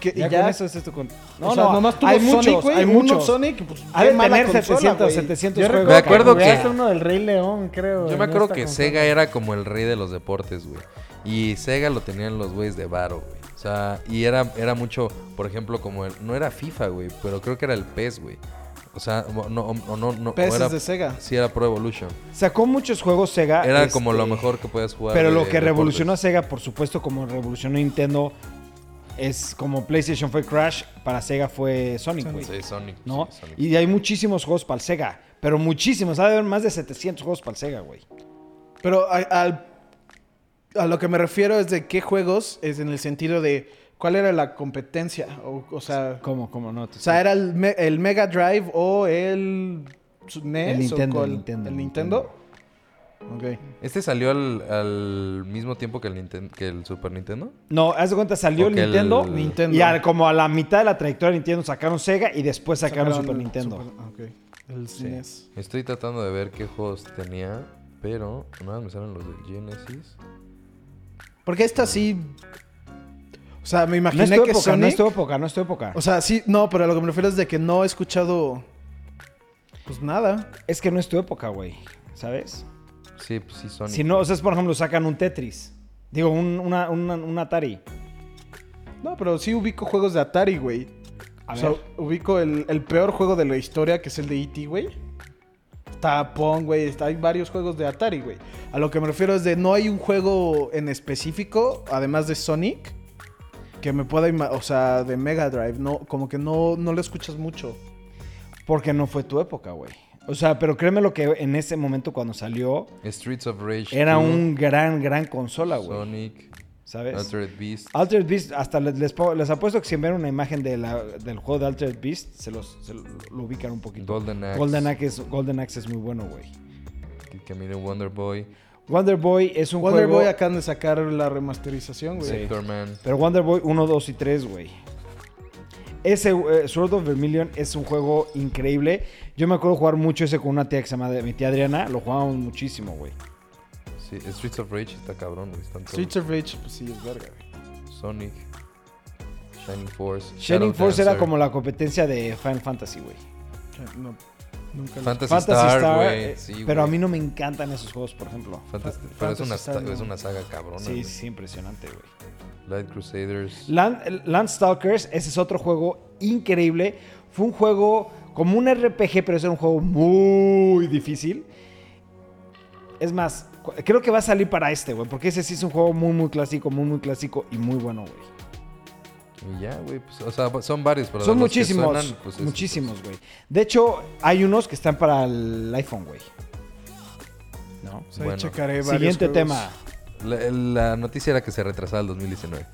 ¿qué- ya, y ya con eso es esto con... No, o sea, nomás tuvo hay Sonic, muchos, güey. hay muchos. Sonic, pues, Ha qué de tener consola, 700, güey. 700 Yo juegos. recuerdo Me acuerdo que jugaste uno del Rey León, creo. Yo me acuerdo que consola. Sega era como el rey de los deportes, güey. Y Sega lo tenían los güeyes de Varo, güey. O sea, y era, era mucho, por ejemplo, como el. No era FIFA, güey, pero creo que era el PES, güey. O sea, o no, o no, no. o PES era, de Sega. Sí, era Pro Evolution. Sacó muchos juegos Sega. Era este, como lo mejor que podías jugar. Pero de lo que deportes. revolucionó a Sega, por supuesto, como revolucionó Nintendo, es como PlayStation fue Crash, para Sega fue Sonic, güey. Sí, Sonic. ¿No? sí, Sonic. Y hay muchísimos juegos para el Sega. Pero muchísimos. Ha de haber más de 700 juegos para el Sega, güey. Pero al- a lo que me refiero es de qué juegos, es en el sentido de cuál era la competencia. O, o sea, ¿Cómo, cómo no? o sea, ¿era el, me- el Mega Drive o el NES? El Nintendo, o el Nintendo, ¿El Nintendo? Ok. ¿Este salió al, al mismo tiempo que el, Ninten- que el Super Nintendo? No, haz de cuenta, salió el Porque el- Nintendo, Nintendo. Y al- como a la mitad de la trayectoria de Nintendo sacaron Sega y después sacaron, Super el Nintendo. Super- ok. El Sí. NES. Estoy tratando de ver qué juegos tenía, pero nada más me salen los del Genesis. Porque esta sí. O sea, me No imaginé es tu que época, Sonic. no es tu época, no es tu época. O sea, sí, no, pero a lo que me refiero es de que no he escuchado. Pues nada. es que no es tu época, güey. ¿Sabes? Sí, pues sí, Sonic. Si no, o sea, es, por ejemplo, sacan un Tetris. Digo, un, una- una- un Atari. No, pero sí ubico juegos de Atari, güey. A O sea, ver. ubico el, el peor juego de la historia, que es el de E.T., güey. Está Pong, güey. está- Hay varios juegos de Atari, güey. A lo que me refiero es de no hay un juego en específico, además de Sonic, que me pueda... O sea, de Mega Drive. No, como que no, no lo escuchas mucho. Porque no fue tu época, güey. O sea, pero créeme lo que en ese momento cuando salió, Streets of Rage. era 2, un gran, gran consola, güey. Sonic, ¿Sabes? Altered Beast. Altered Beast, hasta les, les, apuesto que si ven una imagen de la- del juego de Altered Beast, se, los, se lo, lo ubican un poquito. Golden Axe. Golden Axe es, Golden Axe es muy bueno, güey. Que, que mire Wonder Boy. Wonder Boy es un Wonder juego... Boy acaban de sacar la remasterización, güey. Sector Man. Pero Wonder Boy 1, 2 y 3, güey. Ese eh, Sword of Vermilion es un juego increíble. Yo me acuerdo jugar mucho ese con una tía que se llama de- mi tía Adriana. Lo jugábamos muchísimo, güey. Sí, Streets of Rage está cabrón, güey. Están. Streets of Rage, pues sí, es verga, güey. Sonic. Shining Force. Shining Shadow Force era como la competencia de Final Fantasy, güey. No, nunca lo- Fantasy, Fantasy Star, Star, eh, Sí, pero a mí no me encantan esos juegos, por ejemplo. Fantasy- Fa- pero es una, Star, sta- es una saga cabrona. Sí, sí, impresionante, güey. Light Crusaders. Land, Landstalkers, ese es otro juego increíble. Fue un juego como un RPG, pero es un juego muy difícil. Es más, creo que va a salir para este, güey, porque ese sí es un juego muy, muy clásico, muy, muy clásico y muy bueno, güey. Y ya, güey. Pues, o sea, son varios, pero Son muchísimos, suenan, pues, es- muchísimos, güey. De hecho, hay unos que están para el iPhone, güey. ¿No? O sea, Bueno. checaré varios Siguiente juegos. tema. La, la noticia era que se retrasaba el 2019.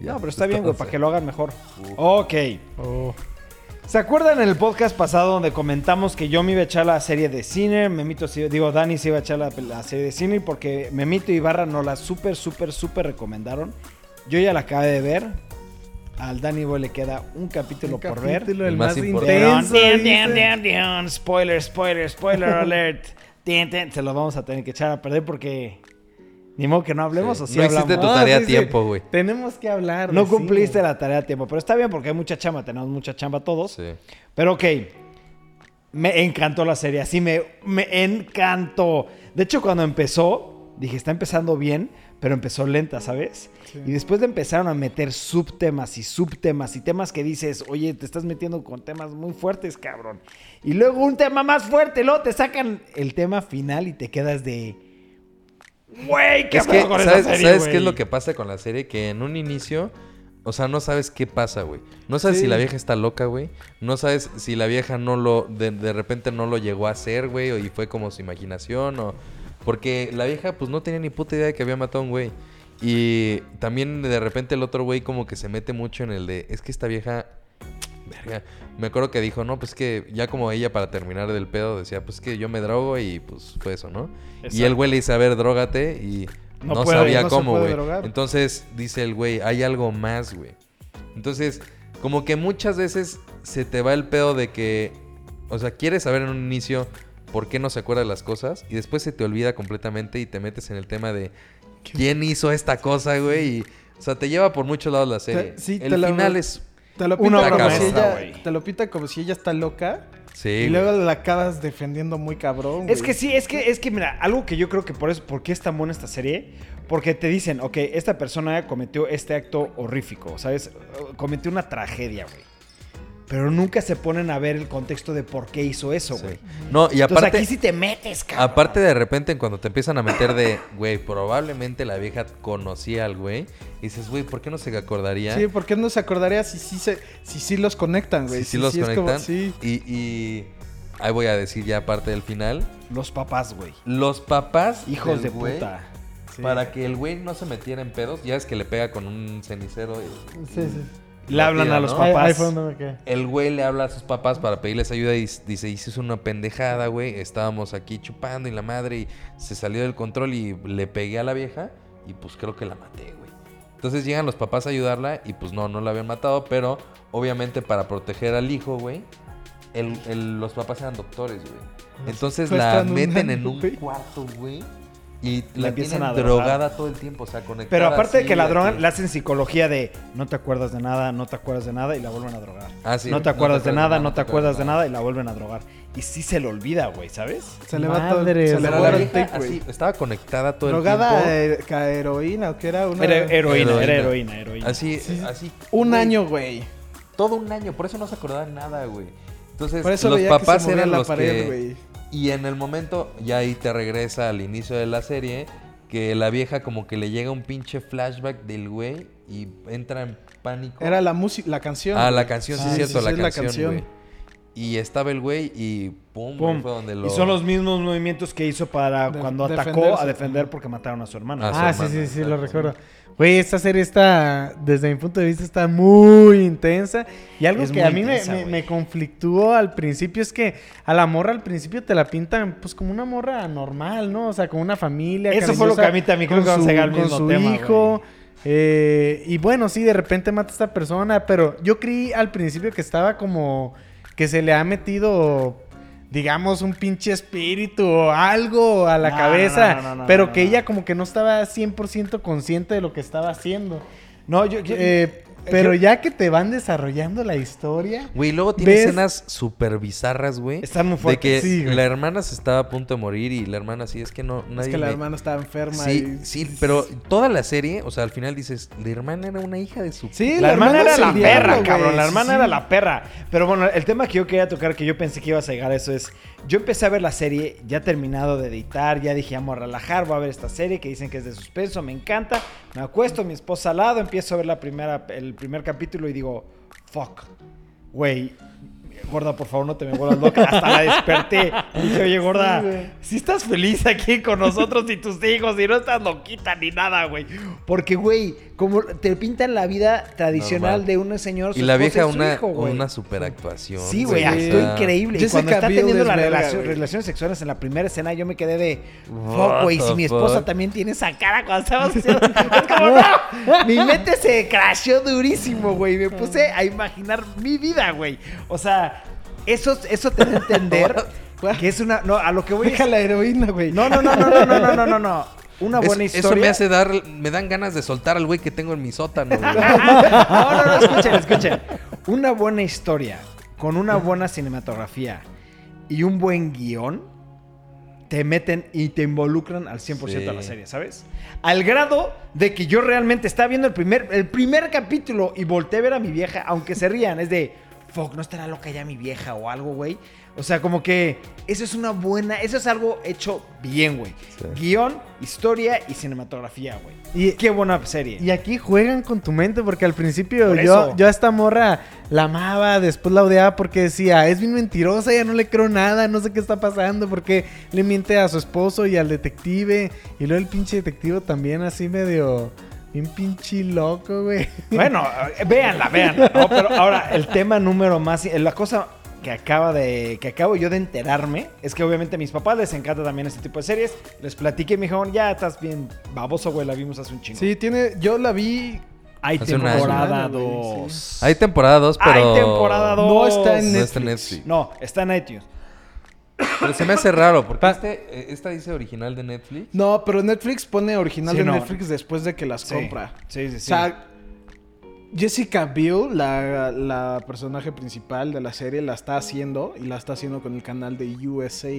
Ya, No, pero está bien, güey, para que lo hagan mejor. Uf. Ok. Oh. ¿Se acuerdan en el podcast pasado donde comentamos que yo me iba a echar la serie de Cine? Memito, digo, Dani se iba a echar la, la serie de Cine porque Memito y Barra nos la súper, súper, súper recomendaron. Yo ya la acabé de ver. Al Dani Boy le queda un capítulo Un por ver. capítulo, el El más más intenso. dion, dice. dion, dion, dion. Spoiler, spoiler, spoiler alert. se los vamos a tener que echar a perder porque ni modo que no hablemos Sí. o sí No hablamos. existe tu tarea a sí. tiempo, güey. Tenemos que hablar. No cumpliste la tarea a tiempo, pero está bien porque hay mucha chamba, tenemos mucha chamba todos. Sí. Pero ok, me encantó la serie, así me, me encantó. De hecho, cuando empezó, dije, está empezando bien, pero empezó lenta, ¿sabes? Y después de empezaron a meter subtemas y subtemas y temas que dices, oye, te estás metiendo con temas muy fuertes, cabrón. Y luego un tema más fuerte, luego te sacan el tema final y te quedas de... Güey, ¿qué Es que, con esa ¿sabes, serie, ¿sabes güey?" qué es lo que pasa con la serie? Que en un inicio, o sea, no sabes qué pasa, güey. No sabes Sí. si la vieja está loca, güey. No sabes si la vieja no lo, de, de repente no lo llegó a hacer, güey, o y fue como su imaginación, o... Porque la vieja, pues, no tenía ni puta idea de que había matado a un güey. Y también de repente el otro güey como que se mete mucho en el de, es que esta vieja... Verga. Me acuerdo que dijo, no, pues que ya como ella para terminar del pedo decía, pues que yo me drogo y pues fue eso, ¿no? Y el güey le dice, a ver, drógate y No no, puede, sabía no cómo, güey. Entonces dice el güey, hay algo más, güey. Entonces, como que muchas veces se te va el pedo de que, o sea, quieres saber en un inicio por qué no se acuerda de las cosas y después se te olvida completamente y te metes en el tema de quién hizo esta cosa, güey. Y, o sea, te lleva por muchos lados la serie. Te- sí, el te la- final es... Te lo Una pinta obra como si ella, güey. te lo pinta como si ella está loca. Sí, y güey. luego la acabas defendiendo muy cabrón. Es güey. que sí, es que, es que mira, algo que yo creo que por eso, ¿por qué es tan buena esta serie? Porque te dicen, ok, esta persona cometió este acto horrífico, ¿sabes? Cometió una tragedia, güey. Pero nunca se ponen a ver el contexto de por qué hizo eso, Sí. güey. No, y Entonces aparte... aquí sí te metes, cabrón. Aparte de repente cuando te empiezan a meter de, güey, probablemente la vieja conocía al güey. Y dices, güey, ¿por qué no se acordaría? Sí, ¿por qué no se acordaría si sí, se, si sí los conectan, güey? si sí los es como- conectan. sí. Y, y ahí voy a decir ya parte del final. Los papás, güey. Los papás Hijos del de güey, puta. Sí. Para que el güey no se metiera en pedos, ya es que le pega con un cenicero. y- Sí, sí. Le hablan a los papás. ahí fue donde me quedé. El güey le habla a sus papás para pedirles ayuda y dice, hice una pendejada, güey. Estábamos aquí chupando y la madre y se salió del control y le pegué a la vieja y pues creo que la maté, güey. Entonces llegan los papás a ayudarla y pues no, no la habían matado, pero obviamente para proteger al hijo, güey, el- el- los papás eran doctores, güey. Entonces la meten en un cuarto, güey. Y La la empiezan tienen a drogar. drogada todo el tiempo, o sea, conectada. Pero aparte de que la drogan, le hacen psicología de no te acuerdas de nada, no te acuerdas de nada y la vuelven a drogar. Ah, sí, no te acuerdas de nada, no te acuerdas de nada y la vuelven a drogar. Y sí se le olvida, güey, ¿sabes? Se le va todo. Se le va la el tape, güey. así, estaba conectada todo Drogada el tiempo. eh, ca- heroína o que era una. Era heroína, Heroína. era heroína, heroína. Así, Sí. así. un güey, año, güey. Todo un año, por eso no se acordaba de nada, güey. Entonces, Por eso los veía papás que eran la los pared, que... Y en el momento, ya ahí te regresa al inicio de la serie, que la vieja como que le llega un pinche flashback del güey y entra en pánico. Era la música, la canción. Ah, la canción, sí, Ah, es cierto, sí, la, sí, es canción, güey. Y estaba el güey y pum, fue donde lo... Y son los mismos movimientos que hizo para De- cuando atacó a defender porque mataron a su hermano. Ah, su Ah, sí, hermana, sí, sí, lo recuerdo. Güey, esta serie está, desde mi punto de vista, está muy intensa. Y algo Es que a mí me- intensa, me, me conflictuó al principio es que a la morra al principio te la pintan pues como una morra normal, ¿no? O sea, como una familia. Eso fue lo que a mí también creo con que vamos a su- llegar al con mismo su tema, hijo. Eh, y bueno, sí, de repente mata a esta persona, pero yo creí al principio que estaba como que se le ha metido, digamos, un pinche espíritu o algo a la No, cabeza, no, no, pero que ella como que no estaba 100% consciente de lo que estaba haciendo. No, yo, yo- Eh, pero yo- ya que te van desarrollando la historia, Güey, luego tiene ¿Ves? escenas súper bizarras, güey. Están muy De fuertes. que Sí, la hermana se estaba a punto de morir y la hermana sí, es que no, nadie Es que la me- hermana estaba enferma. Sí, y- sí, pero toda la serie, o sea, al final dices, la hermana era una hija de su... Sí, la, hermana, era la diablo, perra, güey, cabrón. La hermana sí. era la perra. Pero bueno, el tema que yo quería tocar, que yo pensé que ibas a llegar a eso, es. Yo empecé a ver la serie, ya terminado de editar, ya dije, vamos a relajar, voy a ver esta serie que dicen que es de suspenso, me encanta. Me acuesto, mi esposa al lado, empiezo a ver la primera, el primer capítulo y digo, fuck, güey. Gorda, por favor, no te me vuelvas loca. Hasta la desperté. Dije, oye, gorda, Sí, si estás feliz aquí con nosotros y tus hijos y no estás loquita ni nada, güey. Porque, güey, como te pintan la vida tradicional Normal. de un señor, su Y la vieja una, hijo, una super actuación. Sí, güey, Sí. actuó sea, increíble. Jessica cuando está Biel teniendo las güey. relaciones sexuales en la primera escena, yo me quedé de, fuck, güey, si mi esposa fuck? también tiene esa cara cuando estábamos haciendo... Es como, no, mi mente se crashó durísimo, güey. Me puse a imaginar mi vida, güey. O sea, eso, eso te da a entender Que es una. No, a lo que voy Deja es. la heroína, güey. No, no, no, no, no, no, no, no, no, Una Es- buena eso, historia. me hace dar, me dan ganas de soltar al güey que tengo en mi sótano. No, no, no, escuchen, escuchen. Una buena historia con una buena cinematografía y un buen guion te meten y te involucran al 100% a la Sí. serie, ¿sabes? Al grado de que yo realmente estaba viendo el primer, el primer capítulo y volteé a ver a mi vieja, aunque se rían, es de, fuck, no estará loca ya mi vieja o algo, güey. O sea, como que eso es una buena, eso es algo hecho bien, güey. Sí. Guión, historia y cinematografía, güey. Y- Qué buena serie. Y aquí juegan con tu mente porque al principio Por yo, yo a esta morra la amaba, después la odiaba porque decía, es bien mentirosa, ya no le creo nada, no sé qué está pasando, porque le miente a su esposo y al detective. Y luego el pinche detective también así medio, bien pinche loco, güey. Bueno, eh, véanla, véanla. ¿no? Pero ahora, el tema número más. eh, La cosa que acaba de. que acabo yo de enterarme es que obviamente a mis papás les encanta también este tipo de series. Les platiqué y me dijeron, ya estás bien baboso, güey, la vimos hace un chingo. Sí, tiene. Yo la vi. Hay temporada Güey, 2. Hay temporada 2, pero. Hay temporada 2. No está en No está en Netflix. Netflix. No, está en iTunes. Pero se me hace raro, porque Pa- este, eh, esta dice original de Netflix. No, pero Netflix pone original Sí, de no. Netflix después de que las Sí. compra. Sí, sí, O sí. sea, Jessica Biel, la, la personaje principal de la serie, la está haciendo y la está haciendo con el canal de USA.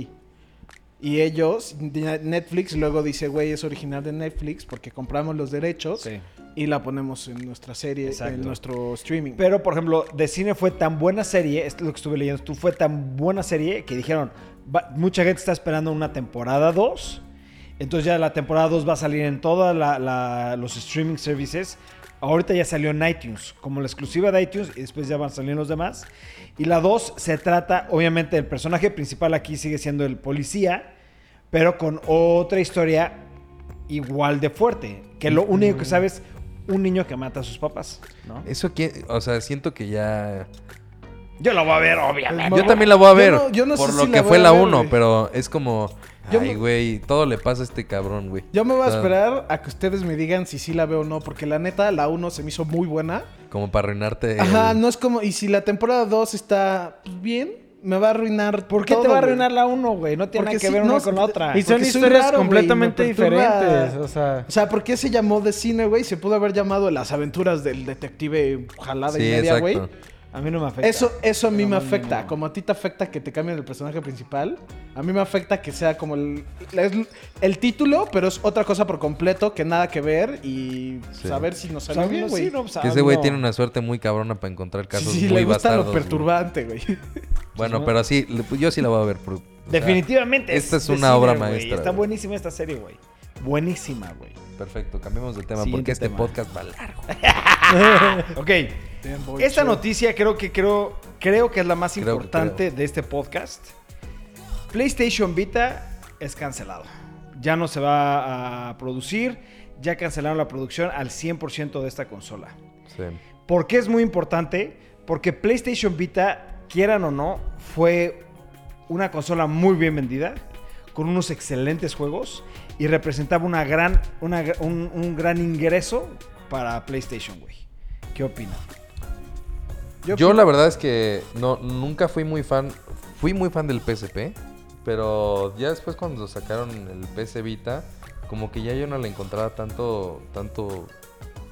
Y ellos, Netflix, luego dice, güey, es original de Netflix porque compramos los derechos Sí. y la ponemos en nuestra serie, Exacto. en nuestro streaming. Pero, por ejemplo, de cine fue tan buena serie, esto es lo que estuve leyendo, tú fue tan buena serie que dijeron, va- mucha gente está esperando una temporada 2. Entonces ya la temporada 2 va a salir en todos los streaming services. Ahorita ya salió en iTunes, como la exclusiva de iTunes, y después ya van a salir los demás. Y la 2 se trata, obviamente, el personaje principal aquí sigue siendo el policía, pero con otra historia igual de fuerte. Que lo único que sabes, un niño que mata a sus papás, ¿no? Eso que, o sea, siento que ya. Yo lo voy a ver, obviamente. Yo también la voy a Yo ver. no- yo no por sé lo si que la fue la ver, 1, güey. pero es como. Yo Ay, me- güey, todo le pasa a este cabrón, güey. Yo me voy a esperar a que ustedes me digan si sí la veo o no, porque la neta, la 1 se me hizo muy buena. Como para arruinarte. Ajá, no es como. Y si la temporada 2 está bien, me va a arruinar. ¿Por qué todo, te va a arruinar la uno, güey? No tiene Porque que sí, ver no, una con la otra. Y son historias raro, completamente me diferentes. O sea, O sea, ¿por qué se llamó de cine, güey? Se pudo haber llamado Las aventuras del detective jalada Sí, y media, exacto. güey. A mí no me afecta. Eso, eso a mí me afecta. Como a ti te afecta que te cambien el personaje principal, a mí me afecta que sea como el, el título, pero es otra cosa por completo que nada que ver y Sí. saber si nos sale bien, no, güey. sí, no, Que ese güey tiene una suerte muy cabrona para encontrar Sí, casos sí, muy le gusta bastardos. lo güey. perturbante, güey. Bueno, pero sí, le- yo sí la voy a ver. por- o sea, Definitivamente. esta es una obra güey. maestra, Está güey. buenísima esta serie, güey. Buenísima, güey. Perfecto, cambiemos de tema Siguiente porque este tema. podcast va largo. Ok. Esta noticia creo que creo, creo que es la más Creo importante de este podcast. PlayStation Vita es cancelado. Ya no se va a producir. Ya cancelaron la producción al 100% de esta consola. Sí. ¿Por qué es muy importante? Porque PlayStation Vita, quieran o no, fue una consola muy bien vendida, con unos excelentes juegos y representaba una gran, una un, un gran ingreso para PlayStation, güey. ¿Qué opinan? Yo, la verdad es que no, nunca fui muy fan. Fui muy fan del PSP. Pero ya después cuando sacaron el PS Vita, como que ya yo no le encontraba tanto, tanto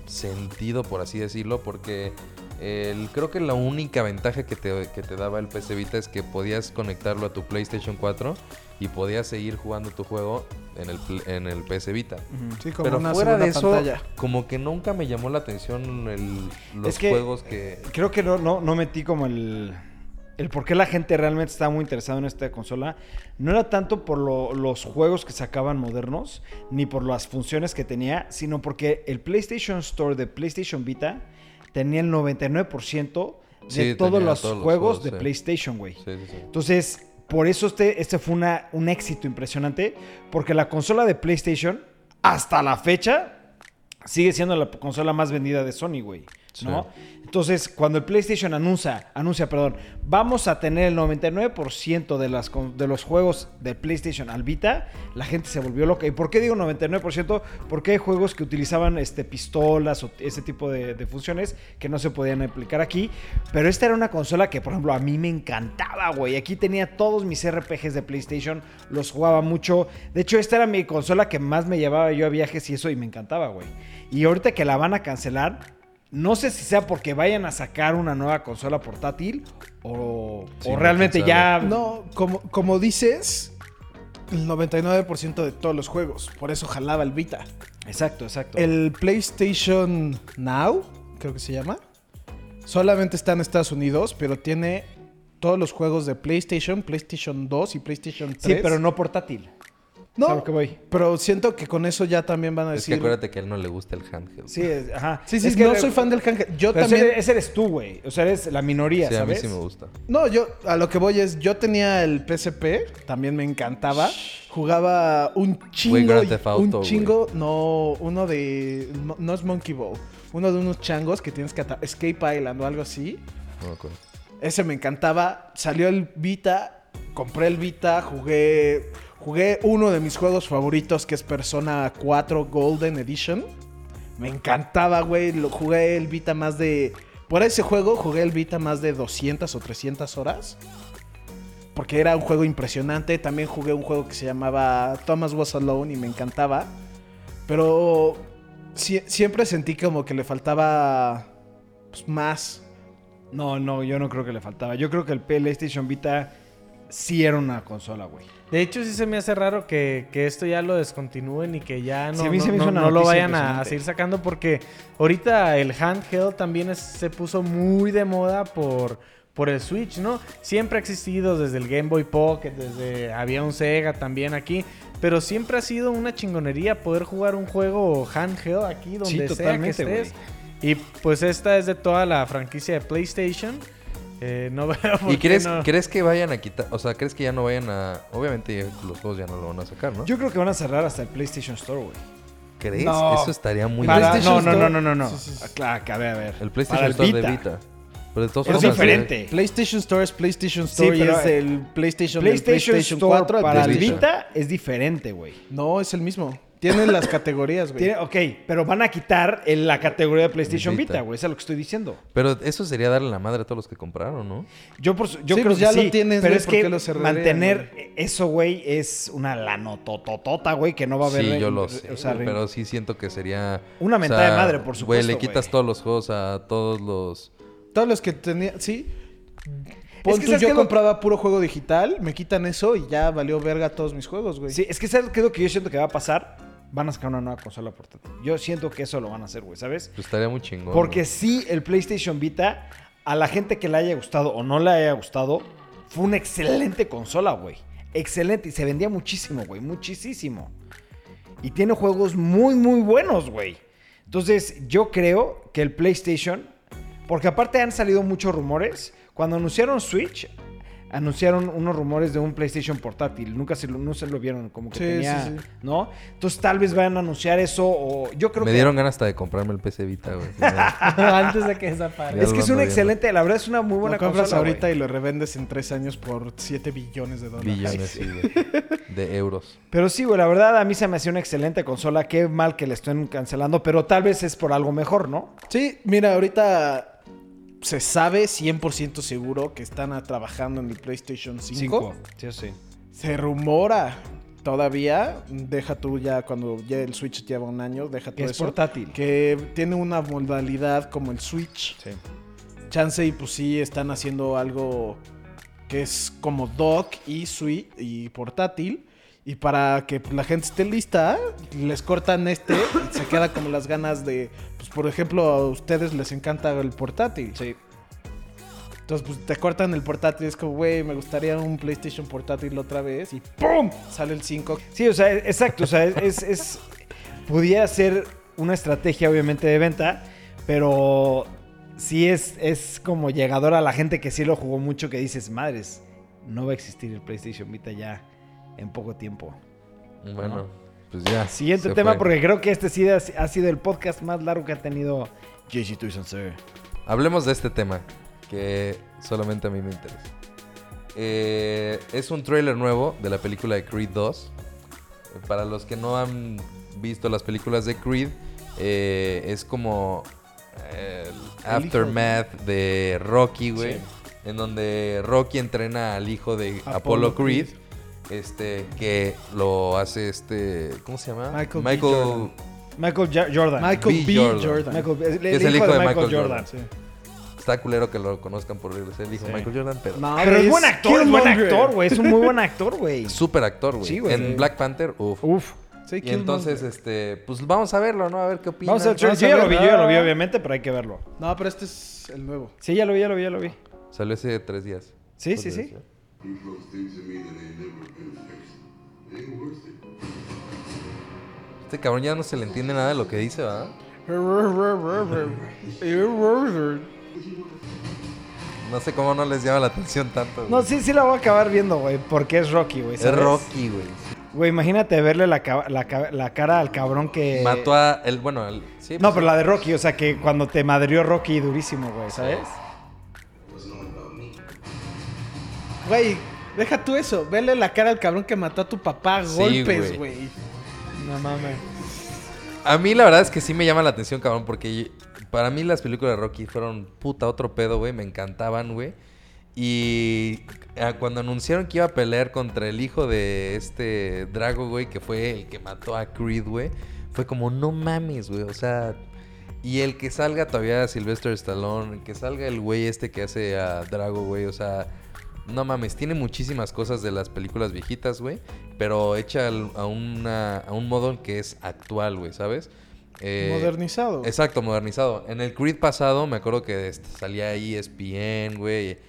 sentido, por así decirlo, porque el- creo que la única ventaja que te, que te daba el PS Vita es que podías conectarlo a tu PlayStation 4 y podías seguir jugando tu juego en el, en el PS Vita. Sí, como Pero una fuera de eso, pantalla. como que nunca me llamó la atención el- los Es que- juegos que... Creo que no, no, no metí como el, el por qué la gente realmente estaba muy interesada en esta consola. No era tanto por lo- los juegos que sacaban modernos, ni por las funciones que tenía, sino porque el PlayStation Store de PlayStation Vita tenía el 99% de Sí, todos los todos los juegos de sí. PlayStation, güey. Sí. Entonces, por eso este, este fue una- un éxito impresionante, porque la consola de PlayStation, hasta la fecha, sigue siendo la consola más vendida de Sony, güey. ¿no? Entonces, cuando el PlayStation anuncia, anuncia, perdón, vamos a tener el 99% de, las, de los juegos de PlayStation al Vita, la gente se volvió loca. ¿Y por qué digo 99%? Porque hay juegos que utilizaban este, pistolas o ese tipo de, de funciones que no se podían aplicar aquí. Pero esta era una consola que, por ejemplo, a mí me encantaba, güey. Aquí tenía todos mis RPGs de PlayStation, los jugaba mucho. De hecho, esta era mi consola que más me llevaba yo a viajes y eso, y me encantaba, güey. Y ahorita que la van a cancelar, no sé si sea porque vayan a sacar una nueva consola portátil o, Sí, o realmente ya... No, como, como dices, el 99% de todos los juegos. Por eso jalaba el Vita. Exacto, exacto. El PlayStation Now, creo que se llama, solamente está en Estados Unidos, pero tiene todos los juegos de PlayStation, PlayStation 2 y PlayStation 3. Sí, pero no portátil. No, Es a lo que voy. pero siento que con eso ya también van a Es que decir... acuérdate que a él no le gusta el handheld. Sí, es- ajá. Sí, sí, Es que- no soy fan del handheld. Yo pero también... ese, ese eres tú, güey. O sea, eres la minoría, Sí, a mí ¿sabes? sí me gusta. No, yo a lo que voy es, yo tenía el PSP, también me encantaba. Jugaba un chingo, Auto, un chingo, no, uno de, no, no es Monkey Ball, uno de unos changos que tienes que atar, Escape Island o algo así. No me acuerdo. Ese me encantaba. Salió el Vita, compré el Vita, jugué, jugué uno de mis juegos favoritos que es Persona 4 Golden Edition. Me encantaba, güey. Lo jugué el Vita más de. Por ese juego jugué el Vita más de 200 o 300 horas. Porque era un juego impresionante. También jugué un juego que se llamaba Thomas Was Alone y me encantaba. Pero sie- siempre sentí como que le faltaba pues, más. No, no, yo no creo que le faltaba. Yo creo que el PlayStation Vita sí era una consola, güey. De hecho, sí se me hace raro que, que esto ya lo descontinúen y que ya no, Sí, no- lo vayan a, seguir sacando porque ahorita el handheld también es- se puso muy de moda por, por el Switch, ¿no? Siempre ha existido desde el Game Boy Pocket, desde había un Sega también aquí, pero siempre ha sido una chingonería poder jugar un juego handheld aquí donde Sí, sea que estés. Y pues esta es de toda la franquicia de PlayStation. Eh, no veo por ¿Y qué crees, no. crees que vayan a quitar? O sea, ¿crees que ya no vayan a...? Obviamente ya los juegos ya no lo van a sacar, ¿no? Yo creo que van a cerrar hasta el PlayStation Store, güey. ¿Crees? No. Eso estaría muy Para- no, no, no, no, no, no. Sí, sí, sí. Claro, que a ver, a ver. El Para PlayStation Store de Vita. Pero de todos Es eh, diferente. PlayStation Store es PlayStation Store Sí, pero, y es el PlayStation, PlayStation, PlayStation Store 4 al para el. Vita es diferente, güey. No, es el mismo. Tienen las categorías, güey. Tiene- Ok, pero van a quitar el- la categoría de PlayStation Vita. Vita, güey. Eso es lo que estoy diciendo. Pero eso sería darle la madre a todos los que compraron, ¿no? Yo, por, su- yo Sí, creo pues que ya sí, lo tienes, pero güey, es ¿por que qué lo cerrarían, mantener eso, güey, es una lanotototota, güey, que no va a haber... Sí, yo lo o sé. sea, re- pero sí siento que sería... Una o mentada sea, de madre, por supuesto, Güey, le quitas güey. todos los juegos a todos los... Todos los que tenía, sí. Pon Es que tú, ¿sabes yo qué es lo- compraba puro juego digital, me quitan eso y ya valió verga todos mis juegos, güey. Sí, es que ¿sabes qué es lo que yo siento que va a pasar? Van a sacar una nueva consola portátil. Yo siento que eso lo van a hacer, güey, ¿sabes? Pues estaría muy chingón. Porque ¿no? sí, el PlayStation Vita, a la gente que le haya gustado o no le haya gustado, fue una excelente consola, güey. Excelente. Y se vendía muchísimo, güey. Muchísimo. Y tiene juegos muy, muy buenos, güey. Entonces, yo creo que el PlayStation. Porque aparte han salido muchos rumores. Cuando anunciaron Switch, anunciaron unos rumores de un PlayStation portátil. Nunca se lo, no se lo vieron, como que Sí, tenía. sí, sí. ¿No? Entonces, tal vez vayan a anunciar eso. O yo creo Me que. dieron ganas hasta de comprarme el PC Vita, güey. Antes de que desaparezca. Es lo que es viendo. excelente, la verdad es una muy Lo buena compras consola, ahorita y lo revendes en tres años por 7 billones de dólares. Billones, sí, güey. De euros. Pero sí, güey, la verdad a mí se me hacía una excelente consola. Qué mal que la estén cancelando, pero tal vez es por algo mejor, ¿no? Sí, mira, ahorita se sabe 100% seguro que están trabajando en el PlayStation 5. Sí, sí. Se rumora todavía, deja tú ya cuando ya el Switch lleva un año, deja tú es eso, portátil. que tiene una modalidad como el Switch. Sí. Chance y pues sí están haciendo algo que es como dock y y portátil. Y para que la gente esté lista, les cortan este y se queda como las ganas de, pues por ejemplo, a ustedes les encanta el portátil. Sí. Entonces, pues te cortan el portátil, es como, güey, me gustaría un PlayStation portátil otra vez y ¡pum! Sale el 5. Sí, o sea, exacto. O sea, es, es, es- Pudiera ser una estrategia, obviamente, de venta, pero sí es, es como llegador a la gente que sí lo jugó mucho, que dices, madres, no va a existir el PlayStation Vita ya en poco tiempo. Bueno, pues pues ya. Siguiente tema, fue. porque creo que este sí ha sido el podcast más largo que ha tenido JC Toys and Sir. Hablemos de este tema, que solamente a mí me interesa. Eh, es un tráiler nuevo de la película de Creed 2. Para los que no han visto las películas de Creed, eh, es como eh, el aftermath de Rocky, güey. Sí. En donde Rocky entrena al hijo de Apollo Apollo Creed. Creed. Este, que lo hace este. ¿Cómo se llama? Michael B. Jordan. Michael Ja- Jordan. Michael B. B. Jordan. Jordan. Michael- el, es el hijo de Michael Jordan. Sí. Está culero que lo conozcan por ser el hijo de Sí. Michael Jordan, pero. No, Pero es es buen actor, es buen actor, güey. Es un muy buen actor, güey. Súper actor, güey. Sí, güey. En Black Panther, uff. Uf. Sí, Y entonces, este, pues vamos a verlo, ¿no? A ver qué opinan. Vamos a ver, yo a ya lo vi, yo ya lo vi, obviamente, pero hay que verlo. No, pero este es el nuevo. Sí, ya lo vi, ya lo vi, ya lo vi. Salió hace tres días. Sí, sí, sí. ya. You folks think to me that ain't never been fixed. It ain't worth it. Este cabrón ya no se le entiende nada de lo que dice, ¿verdad? No sé cómo no les llama la atención tanto. güey. No, sí, sí la voy a acabar viendo, güey, porque es Rocky, güey. es. Rocky, güey. Güey, imagínate verle la, la, la cara al cabrón que... Mató a el, bueno, el, sí, No, pues, pero la de Rocky, o sea, que cuando te madrió Rocky durísimo, güey, ¿sabes? Güey, deja tú eso. Vele la cara al cabrón que mató a tu papá a Sí, golpes, güey. No mames. A mí la verdad es que sí me llama la atención, cabrón, porque para mí las películas de Rocky fueron puta otro pedo, güey. Me encantaban, güey. Y cuando anunciaron que iba a pelear contra el hijo de este Drago, güey, que fue el que mató a Creed, güey, fue como, no mames, güey. O sea, y el que salga todavía Sylvester Stallone, que salga el güey este que hace a Drago, güey, o sea, no mames, tiene muchísimas cosas de las películas viejitas, güey, pero hecha a, una, a un modo que es actual, güey, ¿sabes? Eh, Modernizado. Exacto, modernizado. En el Creed pasado me acuerdo que salía ahí ESPN, güey.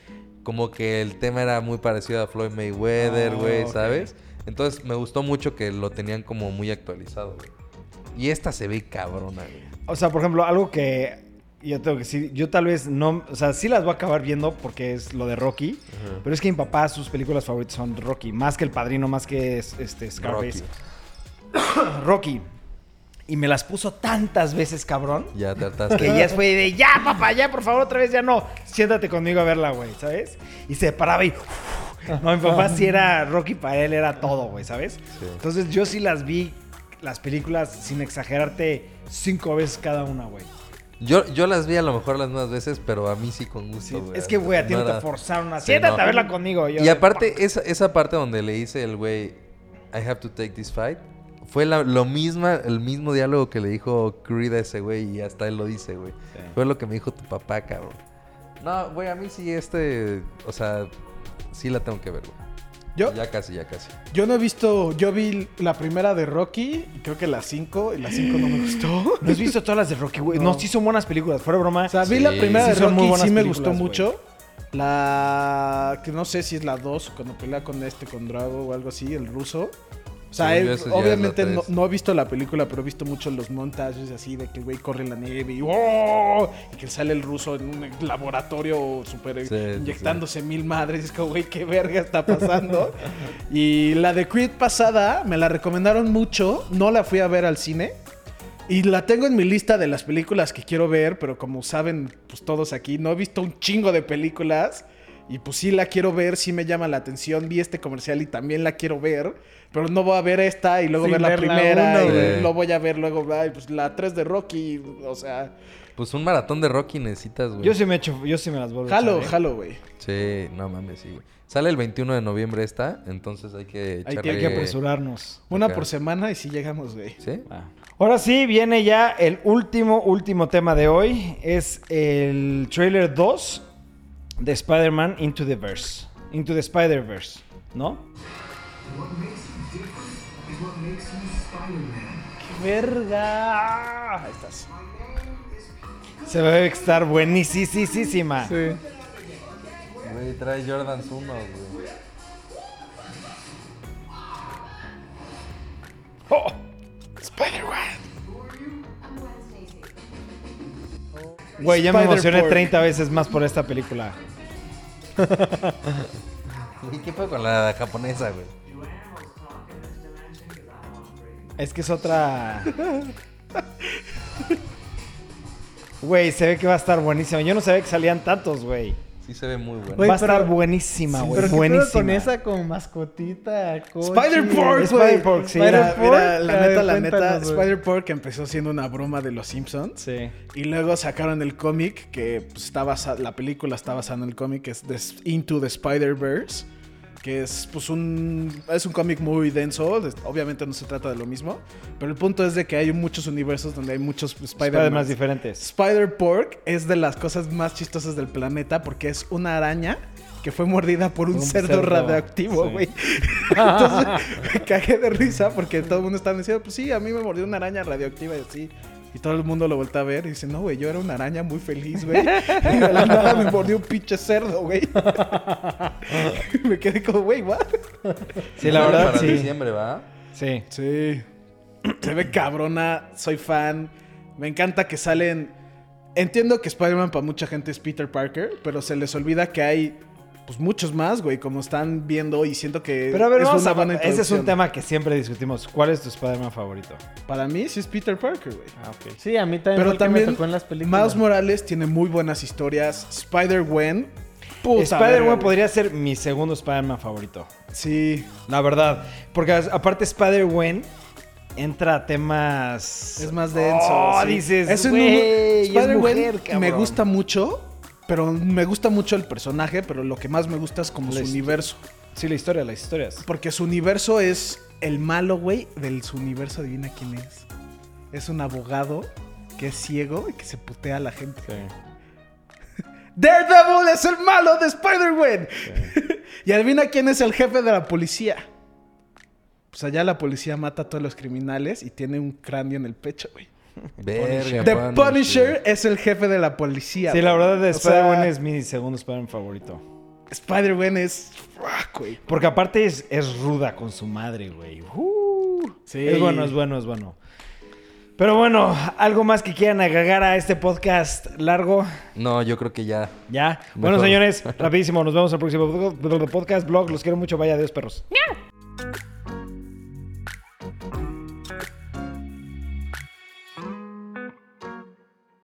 Como que el tema era muy parecido a Floyd Mayweather, Ah, güey. ¿sabes? Entonces me gustó mucho que lo tenían como muy actualizado, güey. Y esta se ve cabrona, güey. O sea, por ejemplo, algo que yo tengo que decir, yo tal vez no, o sea, sí las voy a acabar viendo porque es lo de Rocky, pero es que mi papá sus películas favoritas son Rocky, más que El Padrino, más que este Scarface. Rocky. Y me las puso tantas veces, cabrón. Ya te hartaste. Que ya fue de, ya, papá, ya, por favor, otra vez, ya no. Siéntate conmigo a verla, güey, ¿sabes? Y se paraba y... No, mi papá sí era Rocky para él, era todo, güey, ¿sabes? Sí. Entonces yo sí las vi, las películas, sin exagerarte, cinco veces cada una, güey. Yo, yo las vi a lo mejor las más veces, pero a mí sí con gusto, Sí, güey. es que, güey, a ti no, te forzaron a... Sí, Siéntate no. a verla conmigo. Yo Y aparte, "Fuck". esa, esa parte donde le dice el güey, I have to take this fight, fue la- lo misma, el mismo diálogo que le dijo Creed a ese güey y hasta él lo dice, güey. Sí. Fue lo que me dijo tu papá, cabrón. No, güey, a mí sí este, o sea, sí la tengo que ver, güey. Yo, Ya casi, ya casi. yo no he visto. Yo vi la primera de Rocky, y creo que la 5, y la 5 no me gustó. ¿No has visto todas las de Rocky, güey? No. No. sí son buenas películas, fuera de broma. O sea, vi Sí, la primera sí de Rocky, buenas sí me gustó mucho. La que no sé si es la 2, cuando pelea con este, con Drago o algo así, el ruso. O sea, obviamente no, he visto la película, pero he visto mucho los montajes así de que el güey corre en la nieve y, ¡oh! y que sale el ruso en un laboratorio Sí, sí, inyectándose mil madres. Es como, güey, qué verga está pasando. y la de Creed pasada me la recomendaron mucho, no la fui a ver al cine. Y la tengo en mi lista de las películas que quiero ver, pero como saben, pues todos aquí, no he visto un chingo de películas. Y pues sí la quiero ver, sí me llama la atención. Vi este comercial y también la quiero ver. Pero no voy a ver esta y luego Sin ver la ver la primera. uno, y lo voy a ver luego, ay, pues la 3 de Rocky. O sea, Pues un maratón de Rocky necesitas, güey. Yo sí me echo, yo sí me las vuelvo a jalo, echar, ¿eh? jalo, güey. Sí, no mames, sí, güey. Sale el 21 de noviembre esta, entonces hay que echarle... Hay que apresurarnos. Una por semana y sí llegamos, güey. ¿Sí? Ah. Ahora sí, viene ya el último, último tema de hoy. Es el trailer 2 de Spider-Man Into the Verse. Into the Spider-Verse, ¿no? Spider-Man. ¡Verga! Ahí estás. Se va a estar buenísima. Sí. Güey, trae Jordans 1, güey. Oh, güey, ya me emocioné Spider-Pork. 30 veces más por esta película. ¿Y qué fue con la japonesa, güey? Es que es otra. Güey, se ve que va a estar buenísima. Yo no sabía que salían tantos, güey. Sí se ve muy bueno. Güey, va a estar pero- buenísima, güey. Pero ¿qué pedo buenísima. con esa como mascotita? coche? Spider-Pork, Spider-Pork, sí. Mira, Spider-Pork, mira, la neta, la neta, güey. Spider-Pork empezó siendo una broma de los Simpsons. Sí. Y luego sacaron el cómic que pues, está basado, la película está basada en el cómic que es Into the Spider-Verse, que es pues un es un cómic muy denso, obviamente no se trata de lo mismo, pero el punto es de que hay muchos universos donde hay muchos Spider Spider-Man. más diferentes. Spider-Pork es de las cosas más chistosas del planeta porque es una araña que fue mordida por un, Un cerdo, cerdo, radioactivo, sí. güey. Entonces me cagué de risa porque todo el mundo estaba diciendo, pues sí, a mí me mordió una araña radioactiva y así. Y todo el mundo lo voltea a ver y dice, no, güey, yo era una araña muy feliz, güey. Y de la nada me mordió un pinche cerdo, güey. me quedé como, güey, what? Sí, la verdad, para sí. diciembre, ¿va? Sí. Sí. Se ve cabrona, soy fan. Me encanta que salen. Entiendo que Spider-Man para mucha gente es Peter Parker, pero se les olvida que hay pues muchos más, güey, como están viendo y siento que Pero a ver, es vamos una a buena Ese es un tema que siempre discutimos. ¿Cuál es tu Spider-Man favorito? Para mí sí es Peter Parker, güey. Ah, ok. Sí, a mí también Pero también me tocó en las películas. Miles Morales tiene muy buenas historias. Spider-Gwen. Spider-Man podría ser mi segundo Spider-Man favorito. Sí. La verdad. Porque aparte Spider-Gwen entra a temas... Es más denso. Oh, sí. dices, güey, número- es Spider-Gwen mujer, me gusta mucho, pero me gusta mucho el personaje, pero lo que más me gusta es como La su universo. Sí, la historia, las historias. Porque su universo es el malo, güey, del su universo, adivina quién es. Es un abogado que es ciego y que se putea a la gente. Daredevil es el malo de Spider-Man. y adivina quién es el jefe de la policía. Pues allá la policía mata a todos los criminales y tiene un cráneo en el pecho, güey. Verga, The Punisher es el jefe de la policía. Sí, la verdad de sea, Spider-Man es mi segundo Spider-Man favorito. Spider-Man es... fuck, güey. Porque aparte es, es ruda con su madre, güey. Uh, Sí. Es bueno, es bueno, es bueno. Pero bueno, algo más que quieran agregar a este podcast largo. No, yo creo que ya. Ya. Bueno, Mejor. señores, rapidísimo. Nos vemos en el próximo podcast, blog. Los quiero mucho. Vaya, adiós, perros.